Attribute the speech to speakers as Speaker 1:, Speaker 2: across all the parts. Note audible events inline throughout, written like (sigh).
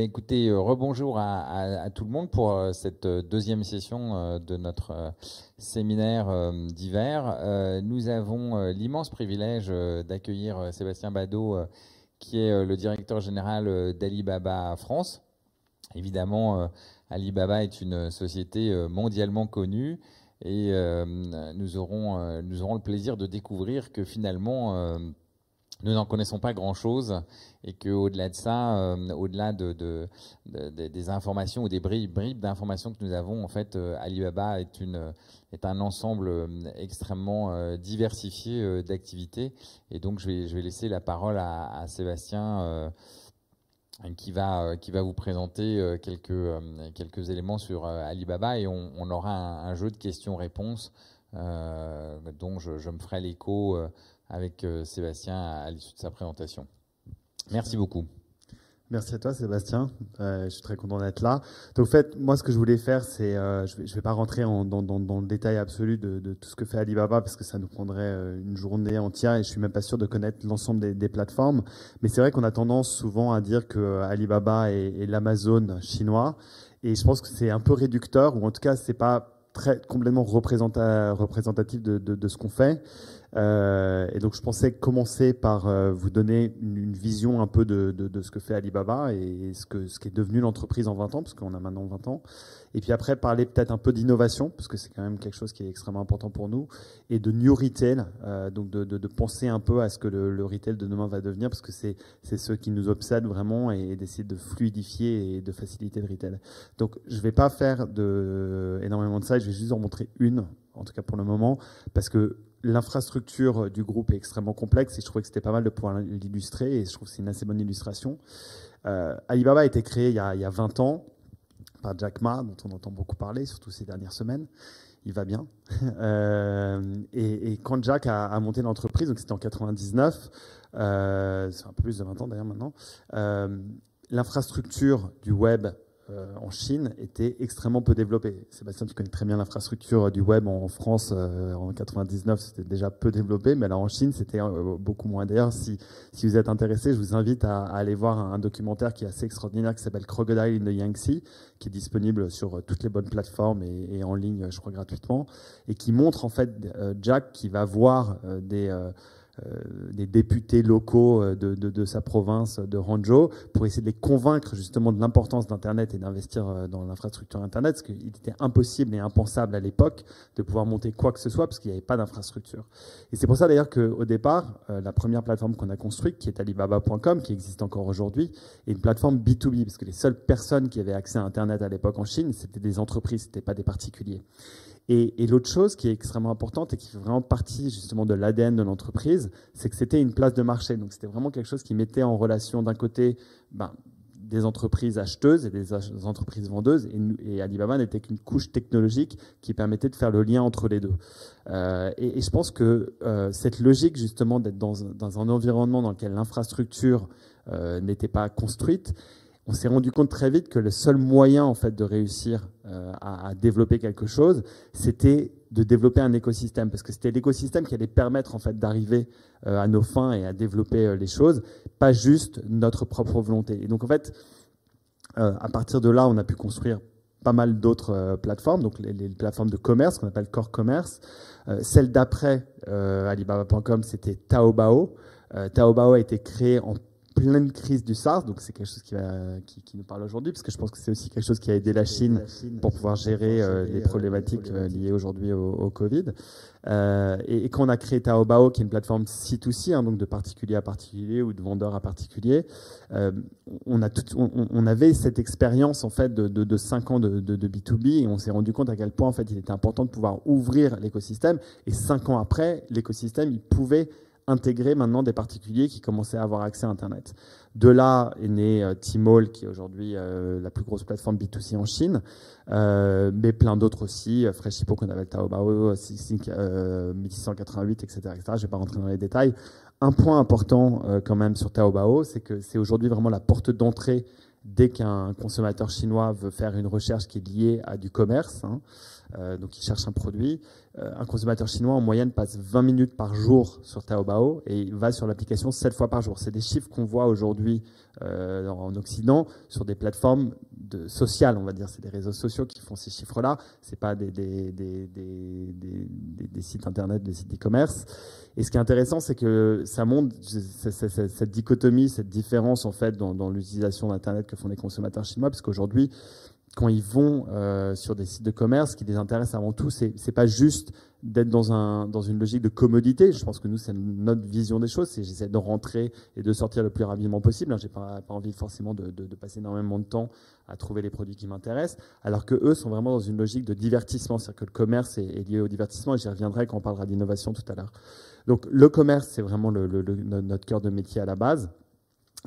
Speaker 1: ben, écoutez, rebonjour à, tout le monde pour cette deuxième session de notre séminaire d'hiver. Nous avons l'immense privilège d'accueillir Sébastien Badeau, qui est le directeur général d'Alibaba France. Évidemment, Alibaba est une société mondialement connue et nous aurons le plaisir de découvrir que finalement, nous n'en connaissons pas grand-chose et qu'au-delà de ça, euh, au-delà de, des informations ou des bribes, d'informations que nous avons, en fait, euh, Alibaba est, un ensemble euh, extrêmement diversifié d'activités. Et donc, je vais, laisser la parole à, Sébastien qui va, vous présenter quelques, éléments sur Alibaba et on, aura un, jeu de questions-réponses dont je, me ferai l'écho avec euh, Sébastien à, l'issue de sa présentation. Merci beaucoup.
Speaker 2: Merci à toi Sébastien, euh, je suis très content d'être là. Donc en fait, moi ce que je voulais faire, c'est, euh, je ne vais, pas rentrer dans, le détail absolu de, tout ce que fait Alibaba parce que ça nous prendrait une journée entière et je suis même pas sûr de connaître l'ensemble des, plateformes. Mais c'est vrai qu'on a tendance souvent à dire que Alibaba est, l'Amazon chinois et je pense que c'est un peu réducteur ou en tout cas c'est pas très complètement représentatif de, de ce qu'on fait. Euh, et donc je pensais commencer par euh, vous donner une, vision un peu de, de, ce que fait Alibaba et ce, que, ce qui est devenu l'entreprise en 20 ans, parce qu'on a maintenant 20 ans. Et puis après parler peut-être un peu d'innovation, parce que c'est quand même quelque chose qui est extrêmement important pour nous, et de new retail, euh, donc de, de, penser un peu à ce que le, le, retail de demain va devenir, parce que c'est ce qui nous obsède vraiment, et, d'essayer de fluidifier et de faciliter le retail. Donc je vais pas faire de, énormément de ça, je vais juste en montrer une, en tout cas pour le moment, parce que l'infrastructure du groupe est extrêmement complexe et je trouvais que c'était pas mal de pouvoir l'illustrer et je trouve que c'est une assez bonne illustration. Euh, Alibaba a été créé il y, a, il y, a, 20 ans par Jack Ma, dont on entend beaucoup parler, surtout ces dernières semaines. Il va bien. (laughs) Euh, et, quand Jack a, monté l'entreprise, donc c'était en 99, euh, c'est un peu plus de 20 ans d'ailleurs maintenant, l'infrastructure du web euh, en Chine était extrêmement peu développé. Sébastien, tu connais très bien l'infrastructure du web en France. Euh, en 99, c'était déjà peu développé, mais là en Chine, c'était euh, beaucoup moins. D'ailleurs, si, si vous êtes intéressé, je vous invite à, aller voir un, documentaire qui est assez extraordinaire qui s'appelle Crocodile in the Yangtze, qui est disponible sur toutes les bonnes plateformes et, en ligne, je crois gratuitement, et qui montre en fait Jack qui va voir des euh, des députés locaux euh, de, de, de, sa province de Hangzhou pour essayer de les convaincre justement de l'importance d'Internet et d'investir euh, dans l'infrastructure Internet, parce qu'il était impossible et impensable à l'époque de pouvoir monter quoi que ce soit parce qu'il n'y avait pas d'infrastructure. Et c'est pour ça d'ailleurs qu'au départ, la première plateforme qu'on a construite, qui est Alibaba.com, qui existe encore aujourd'hui, est une plateforme B2B, parce que les seules personnes qui avaient accès à Internet à l'époque en Chine, c'était des entreprises, c'était pas des particuliers. Et, l'autre chose qui est extrêmement importante et qui fait vraiment partie justement de l'ADN de l'entreprise, c'est que c'était une place de marché. Donc c'était vraiment quelque chose qui mettait en relation d'un côté ben, des entreprises acheteuses et des entreprises vendeuses. Et, Alibaba n'était qu'une couche technologique qui permettait de faire le lien entre les deux. Euh, et, je pense que euh, cette logique justement d'être dans, un environnement dans lequel l'infrastructure euh, n'était pas construite, on s'est rendu compte très vite que le seul moyen en fait de réussir euh, à, développer quelque chose, c'était de développer un écosystème, parce que c'était l'écosystème qui allait permettre en fait d'arriver euh, à nos fins et à développer euh, les choses, pas juste notre propre volonté. Et donc en fait, à partir de là, on a pu construire pas mal d'autres plateformes, donc les, plateformes de commerce qu'on appelle core commerce. celle d'après Alibaba.com, c'était Taobao. Taobao a été créé en pleine crise du SARS, donc c'est quelque chose qui, nous parle aujourd'hui, parce que je pense que c'est aussi quelque chose qui a aidé la Chine pour pouvoir gérer euh, les problématiques euh, liées aujourd'hui au, Covid. Euh, et, quand on a créé Taobao, qui est une plateforme C2C, hein, donc de particulier à particulier ou de vendeur à particulier, on, avait cette expérience en fait de, de, 5 ans de, de, B2B et on s'est rendu compte à quel point en fait il était important de pouvoir ouvrir l'écosystème. Et 5 ans après, l'écosystème il pouvait intégrer maintenant des particuliers qui commençaient à avoir accès à Internet. De là est né euh, Tmall, qui est aujourd'hui euh, la plus grosse plateforme B2C en Chine, euh, mais plein d'autres aussi, Freshippo qu'on avait Taobao, 1688, etc., etc. Je ne vais pas rentrer dans les détails. Un point important quand même sur Taobao, c'est que c'est aujourd'hui vraiment la porte d'entrée dès qu'un consommateur chinois veut faire une recherche qui est liée à du commerce. Hein. Donc ils cherchent un produit. un consommateur chinois en moyenne passe 20 minutes par jour sur Taobao et il va sur l'application 7 fois par jour. C'est des chiffres qu'on voit aujourd'hui en Occident sur des plateformes sociales, on va dire. C'est des réseaux sociaux qui font ces chiffres-là. C'est pas des, des, des, sites internet, des sites e-commerce. Et ce qui est intéressant, c'est que ça montre cette dichotomie, cette différence en fait dans, dans l'utilisation d'Internet que font les consommateurs chinois, parce quand ils vont euh, sur des sites de commerce, ce qui les intéresse avant tout, c'est c'est pas juste d'être dans un dans une logique de commodité. Je pense que nous, c'est notre vision des choses. C'est j'essaie de rentrer et de sortir le plus rapidement possible. J'ai pas pas envie forcément de, de, de, passer énormément de temps à trouver les produits qui m'intéressent, alors que eux sont vraiment dans une logique de divertissement. C'est-à-dire que le commerce est, est, lié au divertissement. Et j'y reviendrai quand on parlera d'innovation tout à l'heure. Donc le commerce, c'est vraiment le, le, notre cœur de métier à la base.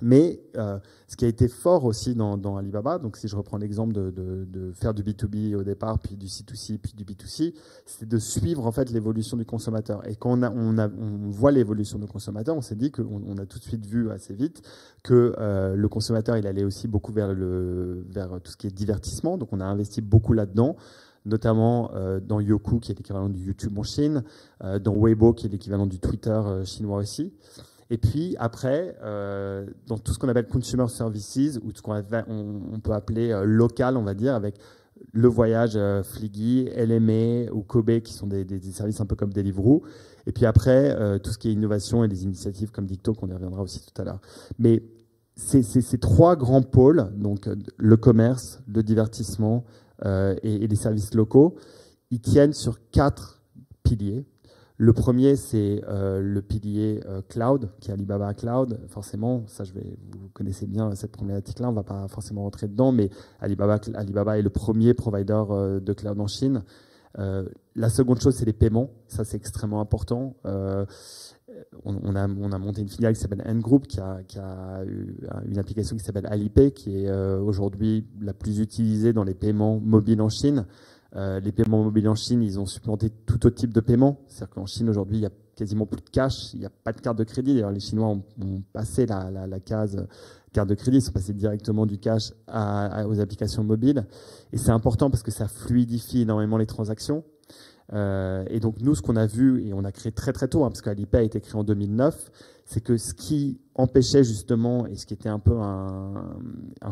Speaker 2: Mais euh, ce qui a été fort aussi dans, dans Alibaba, donc si je reprends l'exemple de, de, de, faire du B2B au départ, puis du C2C, puis du B2C, c'est de suivre en fait l'évolution du consommateur. Et quand on, a, on, a, on voit l'évolution du consommateur, on s'est dit qu'on on a tout de suite vu assez vite que euh, le consommateur, il allait aussi beaucoup vers, le, vers tout ce qui est divertissement. Donc on a investi beaucoup là-dedans notamment euh, dans Yoku, qui est l'équivalent du YouTube en Chine, euh, dans Weibo, qui est l'équivalent du Twitter euh, chinois aussi. Et puis après, euh, dans tout ce qu'on appelle consumer services, ou ce qu'on on, peut appeler euh, local, on va dire, avec le voyage euh, Fliggy, LMA ou Kobe, qui sont des, services un peu comme Deliveroo. Et puis après, euh, tout ce qui est innovation et des initiatives comme Dicto, qu'on y reviendra aussi tout à l'heure. Mais ces trois grands pôles, donc le commerce, le divertissement et les services locaux, ils tiennent sur quatre piliers. Le premier, c'est euh, le pilier euh, cloud, qui est Alibaba Cloud. Forcément, ça, je vais, vous connaissez bien cette problématique-là, on ne va pas forcément rentrer dedans, mais Alibaba, Alibaba est le premier provider euh, de cloud en Chine. la seconde chose, c'est les paiements. Ça, c'est extrêmement important. On, a, on, a, monté une filiale qui s'appelle N-Group, qui a, qui a, une application qui s'appelle Alipay, qui est aujourd'hui la plus utilisée dans les paiements mobiles en Chine. Euh, les paiements mobiles en Chine, ils ont supplanté tout autre type de paiement. C'est-à-dire qu'en Chine, aujourd'hui, il y a quasiment plus de cash, il n'y a pas de carte de crédit. D'ailleurs, les Chinois ont, passé la, case carte de crédit, ils sont passés directement du cash aux applications mobiles. Et c'est important parce que ça fluidifie énormément les transactions. Euh, et donc nous, ce qu'on a vu, et on a créé très très tôt, hein, parce qu'Alipay a été créé en 2009, c'est que ce qui empêchait justement, et ce qui était un peu un,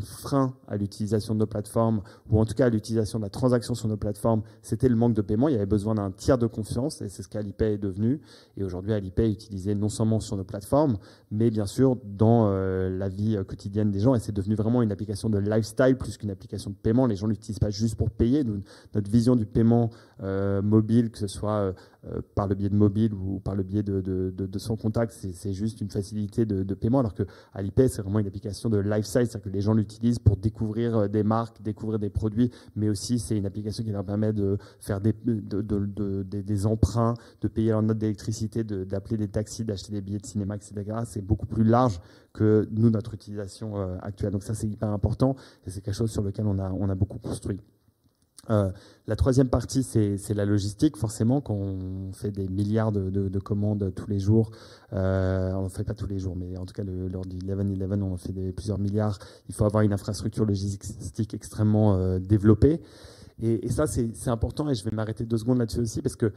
Speaker 2: frein à l'utilisation de nos plateformes, ou en tout cas à l'utilisation de la transaction sur nos plateformes, c'était le manque de paiement. Il y avait besoin d'un tiers de confiance, et c'est ce qu'Alipay est devenu. Et aujourd'hui, Alipay est utilisé non seulement sur nos plateformes, mais bien sûr dans euh, la vie euh, quotidienne des gens, et c'est devenu vraiment une application de lifestyle plus qu'une application de paiement. Les gens l'utilisent pas juste pour payer. notre vision du paiement euh, mobile, que ce soit par le biais de mobile ou par le biais de, de, de son contact, c'est juste une facilité de, paiement, alors que Alipay, c'est vraiment une application de lifestyle, c'est-à-dire que les gens l'utilisent pour découvrir euh, des marques, découvrir des produits, mais aussi c'est une application qui leur permet de faire des, emprunts, de payer leur note d'électricité, d'appeler des taxis, d'acheter des billets de cinéma, etc. C'est beaucoup plus large que nous, notre utilisation euh, actuelle. Donc ça, c'est hyper important et c'est quelque chose sur lequel on a beaucoup construit. Euh, la troisième partie, c'est la logistique. Forcément, quand on fait des milliards de, de, de commandes tous les jours, euh, on ne fait pas tous les jours, mais en tout cas, lors du 11-11, on fait des, plusieurs milliards. Il faut avoir une infrastructure logistique extrêmement euh, développée. Et, et ça, c'est important. Et je vais m'arrêter deux secondes là-dessus aussi, parce que,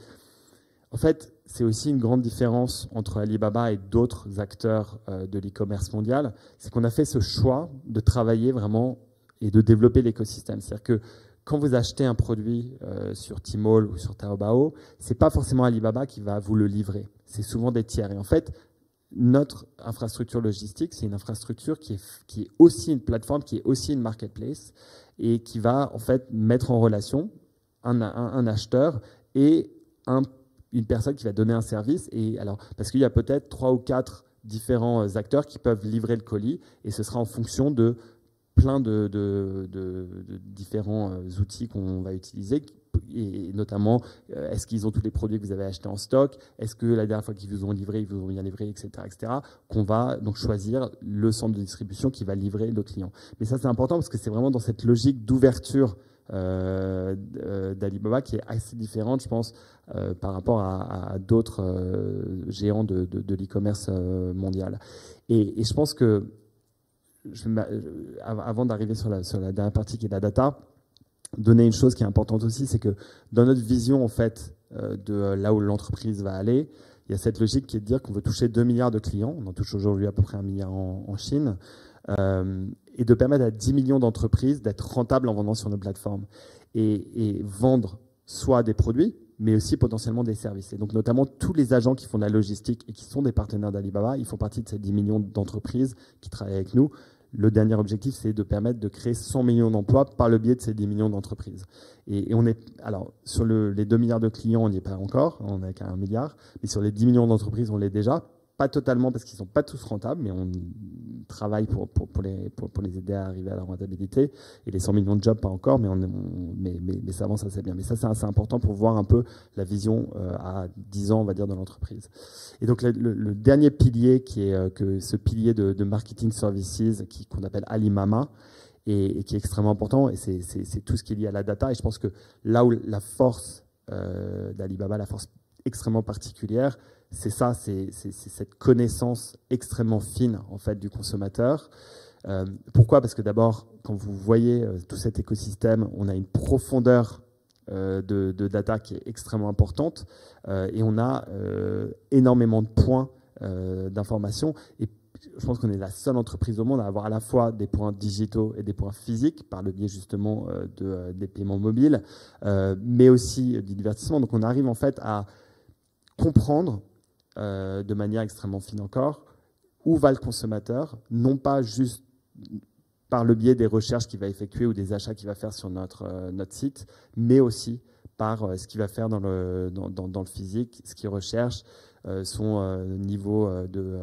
Speaker 2: en fait, c'est aussi une grande différence entre Alibaba et d'autres acteurs de l'e-commerce mondial. C'est qu'on a fait ce choix de travailler vraiment et de développer l'écosystème. C'est-à-dire que quand vous achetez un produit euh, sur Tmall ou sur Taobao, c'est pas forcément Alibaba qui va vous le livrer. C'est souvent des tiers. Et en fait, notre infrastructure logistique, c'est une infrastructure qui est, qui est aussi une plateforme, qui est aussi une marketplace et qui va en fait mettre en relation un, acheteur et un, une personne qui va donner un service. Et alors, parce qu'il y a peut-être trois ou quatre différents acteurs qui peuvent livrer le colis et ce sera en fonction de plein de, différents euh, outils qu'on va utiliser et notamment euh, est-ce qu'ils ont tous les produits que vous avez achetés en stock est-ce que la dernière fois qu'ils vous ont livré ils vous ont bien livré etc etc qu'on va donc choisir le centre de distribution qui va livrer le client. Mais ça c'est important parce que c'est vraiment dans cette logique d'ouverture euh, d'Alibaba qui est assez différente je pense par rapport à, d'autres géants de, l'e-commerce mondial. Et, je pense que je, avant d'arriver sur la, dernière partie qui est la data, donner une chose qui est importante aussi, c'est que dans notre vision en fait de là où l'entreprise va aller, il y a cette logique qui est de dire qu'on veut toucher 2 milliards de clients, on en touche aujourd'hui à peu près un milliard en, Chine, euh, et de permettre à 10 millions d'entreprises d'être rentables en vendant sur nos plateformes et, vendre soit des produits, mais aussi potentiellement des services. Et donc notamment tous les agents qui font de la logistique et qui sont des partenaires d'Alibaba, ils font partie de ces 10 millions d'entreprises qui travaillent avec nous. Le dernier objectif, c'est de permettre de créer 100 millions d'emplois par le biais de ces 10 millions d'entreprises. Et, on est, alors, sur les 2 milliards de clients, on n'y est pas encore, on n'est qu'à 1 milliard, mais sur les 10 millions d'entreprises, on l'est déjà, pas totalement parce qu'ils sont pas tous rentables, mais on travaille pour, pour, les, pour, les aider à arriver à la rentabilité. Et les 100 millions de jobs, pas encore, mais, on, mais, mais, ça avance assez bien. Mais ça, c'est assez important pour voir un peu la vision euh, à 10 ans, on va dire, de l'entreprise. Et donc, le, dernier pilier, qui est euh, que ce pilier de, marketing services qu'on appelle Alimama, et, et, qui est extrêmement important, et c'est tout ce qui est lié à la data. Et je pense que là où la force euh, d'Alibaba, la force extrêmement particulière, c'est ça, c'est cette connaissance extrêmement fine en fait du consommateur. Euh, pourquoi? Parce que d'abord, quand vous voyez euh, tout cet écosystème, on a une profondeur euh, de, data qui est extrêmement importante et on a énormément de points d'information. Et je pense qu'on est la seule entreprise au monde à avoir à la fois des points digitaux et des points physiques par le biais justement de, des paiements mobiles, mais aussi du divertissement. Donc on arrive en fait à comprendre euh, de manière extrêmement fine encore où va le consommateur, non pas juste par le biais des recherches qu'il va effectuer ou des achats qu'il va faire sur notre, euh, notre site, mais aussi par euh, ce qu'il va faire dans le, dans, le physique, ce qu'il recherche, son niveau de,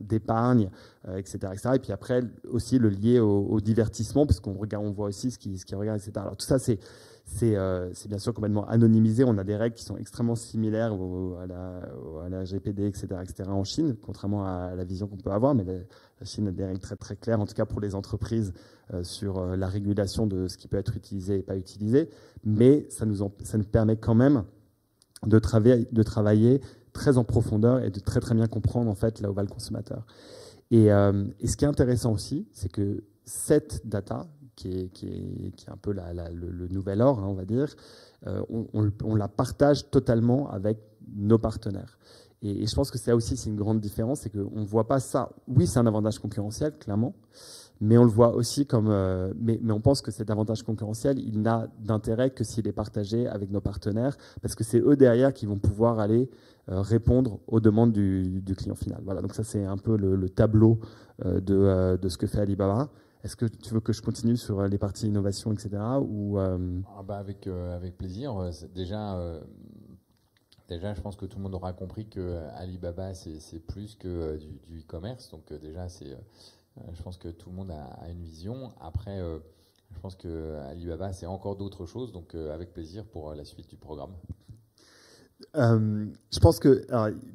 Speaker 2: d'épargne, etc., etc., Et puis après, aussi le lier au, divertissement, parce qu'on regarde, on voit aussi ce qu'il ce qui regarde, etc. Alors tout ça, c'est euh, c'est bien sûr complètement anonymisé. On a des règles qui sont extrêmement similaires à, la, GPD, etc., etc., en Chine, contrairement à la vision qu'on peut avoir. Mais la, Chine a des règles très très claires, en tout cas pour les entreprises, euh, sur euh, la régulation de ce qui peut être utilisé et pas utilisé. Mais ça nous, permet quand même de travailler, très en profondeur et de très très bien comprendre en fait là où va le consommateur. Et ce qui est intéressant aussi, c'est que cette data, qui est, qui est, qui est un peu le, nouvel or, hein, on va dire, euh, on, la partage totalement avec nos partenaires. Et, je pense que c'est aussi c'est une grande différence, c'est qu'on ne voit pas ça. Oui, c'est un avantage concurrentiel, clairement, mais on le voit aussi comme. Euh, mais, mais, on pense que cet avantage concurrentiel, il n'a d'intérêt que s'il est partagé avec nos partenaires, parce que c'est eux derrière qui vont pouvoir aller euh, répondre aux demandes du, du, client final. Voilà, donc ça c'est un peu le, le tableau de, de, ce que fait Alibaba. Est-ce que tu veux que je continue sur euh, les parties innovation, etc.
Speaker 1: Euh, ah bah avec, euh, avec plaisir. Déjà, déjà, je pense que tout le monde aura compris que Alibaba, c'est plus que du e-commerce. Donc déjà, c'est, je pense que tout le monde a, une vision. Après, je pense que Alibaba, c'est encore d'autres choses. Donc avec plaisir pour la suite du programme.
Speaker 2: Euh, je pense que,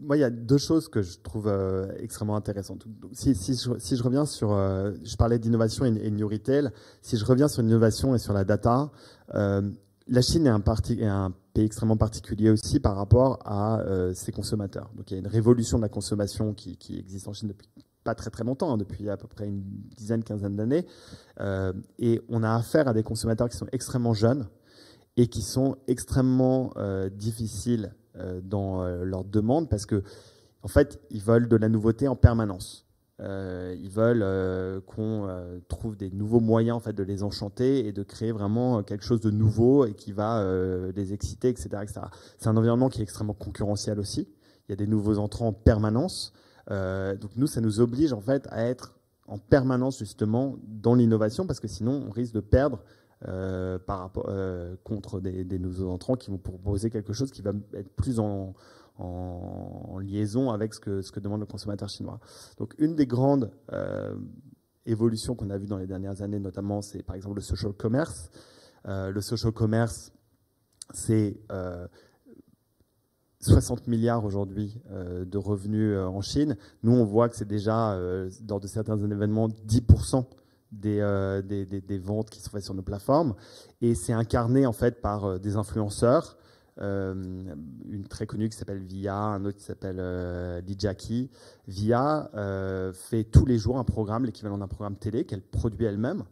Speaker 2: moi, il y a deux choses que je trouve euh, extrêmement intéressantes. Si, je, reviens sur, euh, je parlais d'innovation et, et, New Retail, si je reviens sur l'innovation et sur la data, la Chine est un, pays extrêmement particulier aussi par rapport à ses consommateurs. Donc il y a une révolution de la consommation qui, qui existe en Chine depuis pas très très longtemps, hein, depuis à peu près une dizaine, quinzaine d'années, et on a affaire à des consommateurs qui sont extrêmement jeunes et qui sont extrêmement difficiles euh, dans euh, leurs demandes parce que, en fait, ils veulent de la nouveauté en permanence. Euh, ils veulent qu'on trouve des nouveaux moyens en fait de les enchanter et de créer vraiment quelque chose de nouveau et qui va les exciter, etc. etc. C'est un environnement qui est extrêmement concurrentiel aussi. Il y a des nouveaux entrants en permanence. donc nous, ça nous oblige en fait à être en permanence justement dans l'innovation parce que sinon on risque de perdre euh, euh, contre des, nouveaux entrants qui vont proposer quelque chose qui va être plus en, liaison avec ce que, demande le consommateur chinois. Donc une des grandes euh, évolutions qu'on a vues dans les dernières années, notamment, c'est par exemple le social commerce. le social commerce, c'est 60 milliards aujourd'hui de revenus en Chine. Nous, on voit que c'est déjà, dans de certains événements, 10% euh, des, des, ventes qui sont faites sur nos plateformes. Et c'est incarné en fait par euh, des influenceurs. Euh, une très connue qui s'appelle Via, un autre qui s'appelle euh, Via fait tous les jours un programme, l'équivalent d'un programme télé qu'elle produit elle-même.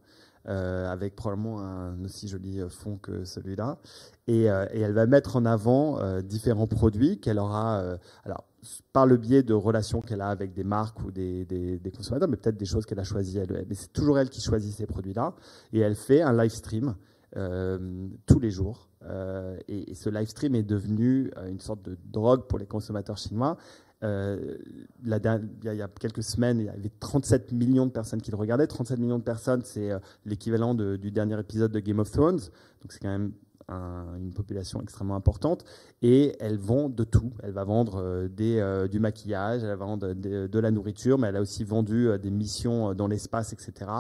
Speaker 2: avec probablement un aussi joli fond que celui-là. Et, et, elle va mettre en avant différents produits qu'elle aura. alors, par le biais de relations qu'elle a avec des marques ou des, consommateurs, mais peut-être des choses qu'elle a choisies elle. Mais c'est toujours elle qui choisit ces produits-là. Et elle fait un live stream euh, tous les jours. Euh, et, ce live stream est devenu euh, une sorte de drogue pour les consommateurs chinois. il, y a, quelques semaines, il y avait 37 millions de personnes qui le regardaient. 37 millions de personnes, c'est l'équivalent du dernier épisode de Game of Thrones. Donc c'est quand même une population extrêmement importante et elle vend de tout. Elle va vendre euh, des, euh, du maquillage, elle va vendre de, la nourriture, mais elle a aussi vendu euh, des missions dans l'espace, etc.,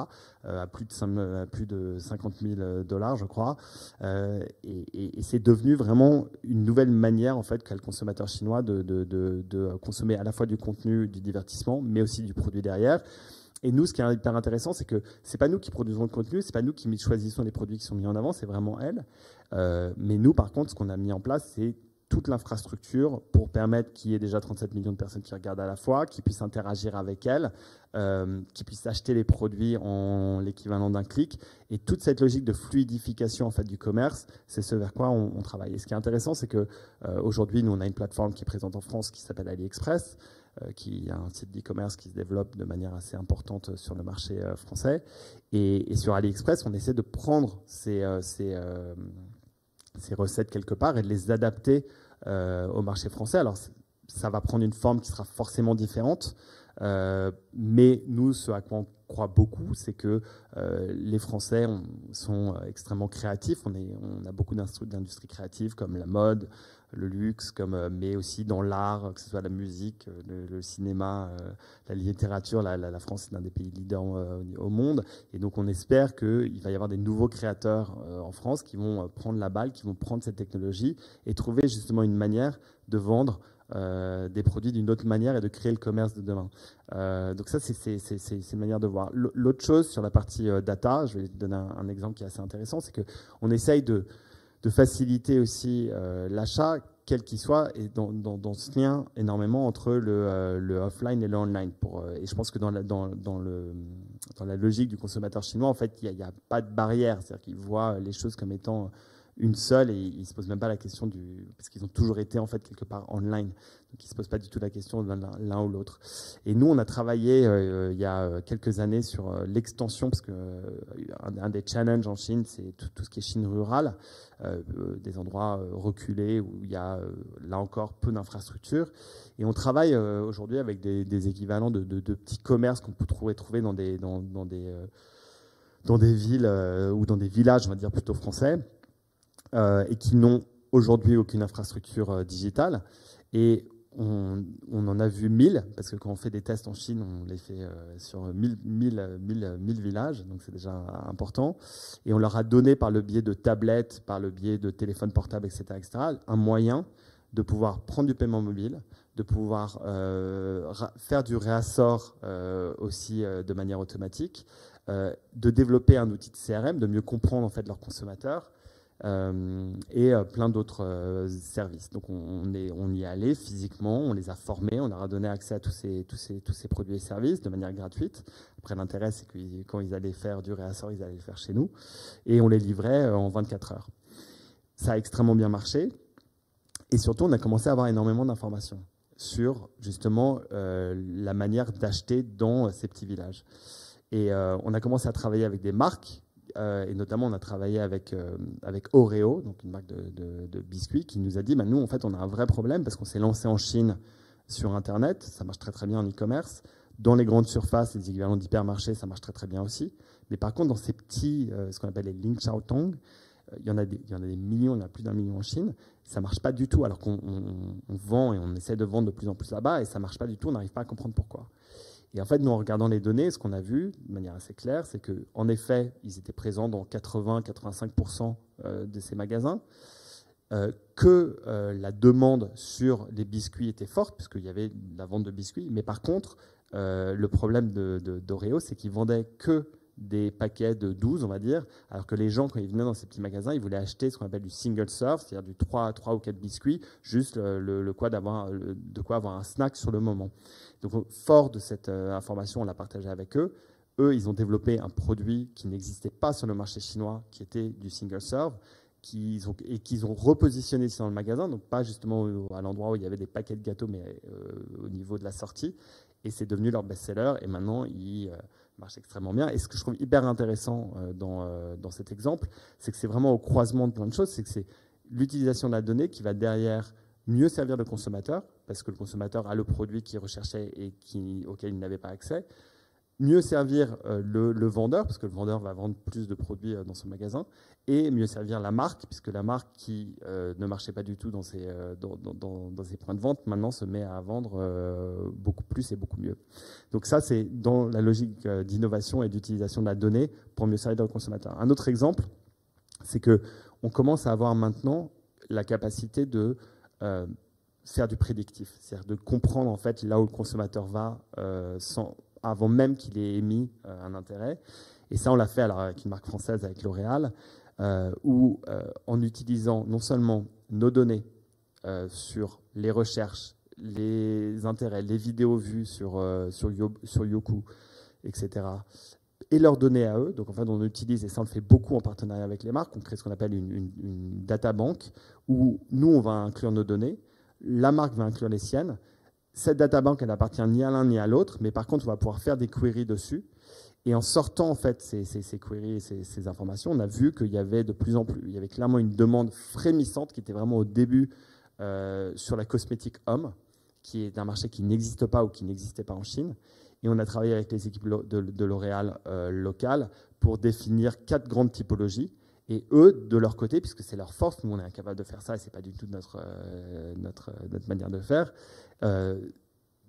Speaker 2: à plus de, plus de 50 000 dollars, je crois. et, c'est devenu vraiment une nouvelle manière, en fait, qu'a le consommateur chinois de, de, de consommer à la fois du contenu, du divertissement, mais aussi du produit derrière. Et nous, ce qui est hyper intéressant, c'est que c'est pas nous qui produisons le contenu, c'est pas nous qui choisissons les produits qui sont mis en avant, c'est vraiment elle. Euh, mais nous, par contre, ce qu'on a mis en place, c'est toute l'infrastructure pour permettre qu'il y ait déjà 37 millions de personnes qui regardent à la fois, qui puissent interagir avec elle, euh, qui puissent acheter les produits en l'équivalent d'un clic. Et toute cette logique de fluidification en fait du commerce, c'est ce vers quoi on, travaille. Et ce qui est intéressant, c'est que euh, aujourd'hui, nous on a une plateforme qui est présente en France qui s'appelle AliExpress. Euh, qui a un site d'e-commerce qui se développe de manière assez importante sur le marché euh, français. Et, sur AliExpress, on essaie de prendre euh, ces, recettes quelque part et de les adapter au marché français. Alors, ça va prendre une forme qui sera forcément différente. mais nous, ce à quoi on croit beaucoup, c'est que les Français sont extrêmement créatifs. On, est, on a beaucoup d'industries créatives comme la mode, le luxe, euh, mais aussi dans l'art, que ce soit la musique, euh, le, cinéma, euh, la littérature. La, France est l'un des pays leaders au monde. Et donc on espère qu'il va y avoir des nouveaux créateurs en France qui vont prendre la balle, qui vont prendre cette technologie et trouver justement une manière de vendre des produits d'une autre manière et de créer le commerce de demain. donc ça, c'est une manière de voir. L'autre chose sur la partie data, je vais donner un, un, exemple qui est assez intéressant, c'est qu'on essaye de, de faciliter aussi euh, l'achat, quel qu'il soit, et dans, dans, ce lien énormément entre le, euh, le offline et le online. Euh, et je pense que dans la, dans, dans, le, dans la logique du consommateur chinois, en fait, il n'y a, pas de barrière. C'est-à-dire qu'il voit les choses comme étant une seule et ils se posent même pas la question du. Parce qu'ils ont toujours été en fait quelque part online. Donc ils se posent pas du tout la question de l'un ou l'autre. Et nous, on a travaillé euh, il y a quelques années sur euh, l'extension, parce que euh, un, des challenges en Chine, c'est tout, ce qui est Chine rurale, des endroits reculés où il y a là encore peu d'infrastructures. Et on travaille aujourd'hui avec des, équivalents de, petits commerces qu'on peut trouver, dans des, dans, des, dans des villes ou dans des villages, on va dire plutôt français euh, et qui n'ont aujourd'hui aucune infrastructure euh, digitale. Et on, en a vu 1000, parce que quand on fait des tests en Chine, on les fait euh, sur 1000, 1000, 1000, villages, donc c'est déjà important. Et on leur a donné par le biais de tablettes, par le biais de téléphones portables, etc., etc., un moyen de pouvoir prendre du paiement mobile, de pouvoir faire du réassort aussi de manière automatique, de développer un outil de CRM, de mieux comprendre en fait leurs consommateurs, euh, et euh, plein d'autres euh, services. Donc on, est, on y est allé physiquement, on les a formés, on leur a donné accès à tous ces, tous ces, tous ces produits et services de manière gratuite. Après l'intérêt c'est que quand ils allaient faire du réassort, ils allaient le faire chez nous et on les livrait en 24 heures. Ça a extrêmement bien marché et surtout on a commencé à avoir énormément d'informations sur justement la manière d'acheter dans ces petits villages. Et on a commencé à travailler avec des marques euh, et notamment on a travaillé avec, euh, Oreo, donc une marque de, biscuits, qui nous a dit, bah, nous en fait on a un vrai problème parce qu'on s'est lancé en Chine sur Internet, ça marche très très bien en e-commerce. Dans les grandes surfaces, les équivalents d'hypermarchés, ça marche très très bien aussi. Mais par contre, dans ces petits, euh, ce qu'on appelle les Ling Tong, il y, en a des, il y en a des millions, il y en a plus d'un million en Chine. Ça marche pas du tout, alors qu'on vend et on essaie de vendre de plus en plus là-bas, et ça marche pas du tout, on n'arrive pas à comprendre pourquoi. Et en fait, nous, en regardant les données, ce qu'on a vu de manière assez claire, c'est qu'en effet, ils étaient présents dans 80-85% euh, de ces magasins, euh, que euh, la demande sur les biscuits était forte, puisqu'il y avait la vente de biscuits, mais par contre, le problème d'Oreo, de, c'est qu'ils vendaient que des paquets de 12, on va dire, alors que les gens, quand ils venaient dans ces petits magasins, ils voulaient acheter ce qu'on appelle du single serve, c'est-à-dire du 3, 3 ou 4 biscuits, juste le, quoi d'avoir, de quoi avoir un snack sur le moment. Donc, fort de cette euh, information, on l'a partagée avec eux. eux, ils ont développé un produit qui n'existait pas sur le marché chinois, qui était du single serve, qu'ils et qu'ils ont repositionné dans le magasin, donc pas justement à l'endroit où il y avait des paquets de gâteaux, mais euh, au niveau de la sortie. Et c'est devenu leur best-seller. Et maintenant, ils euh, marchent extrêmement bien. Et ce que je trouve hyper intéressant euh, dans, dans cet exemple, c'est que c'est vraiment au croisement de plein de choses. C'est que c'est l'utilisation de la donnée qui va derrière mieux servir le consommateur, parce que le consommateur a le produit qu'il recherchait et qui, auquel il n'avait pas accès mieux servir euh, le, vendeur, parce que le vendeur va vendre plus de produits euh, dans son magasin, et mieux servir la marque, puisque la marque qui euh, ne marchait pas du tout dans ses, points de vente, maintenant se met à vendre beaucoup plus et beaucoup mieux. Donc ça, c'est dans la logique d'innovation et d'utilisation de la donnée pour mieux servir le consommateur. Un autre exemple, c'est que on commence à avoir maintenant la capacité de faire du prédictif, c'est-à-dire de comprendre en fait là où le consommateur va sans avant même qu'il ait émis euh, un intérêt. Et ça, on l'a fait avec une marque française, avec L'Oréal, euh, où euh, en utilisant non seulement nos données sur les recherches, les intérêts, les vidéos vues sur, sur, sur Yoku, etc., et leurs données à eux. Donc en fait, on utilise, et ça on le fait beaucoup en partenariat avec les marques, on crée ce qu'on appelle une, une, une data bank, où nous, on va inclure nos données, la marque va inclure les siennes, cette databank, elle appartient ni à l'un ni à l'autre, mais par contre, on va pouvoir faire des queries dessus. Et en sortant en fait ces, queries et ces, informations, on a vu qu'il y avait de plus en plus, il y avait clairement une demande frémissante qui était vraiment au début euh, sur la cosmétique homme, qui est un marché qui n'existe pas ou qui n'existait pas en Chine. Et on a travaillé avec les équipes de, L'Oréal euh, locales pour définir quatre grandes typologies. Et eux, de leur côté, puisque c'est leur force, nous on est incapable de faire ça et c'est pas du tout notre, euh, notre, notre manière de faire, euh,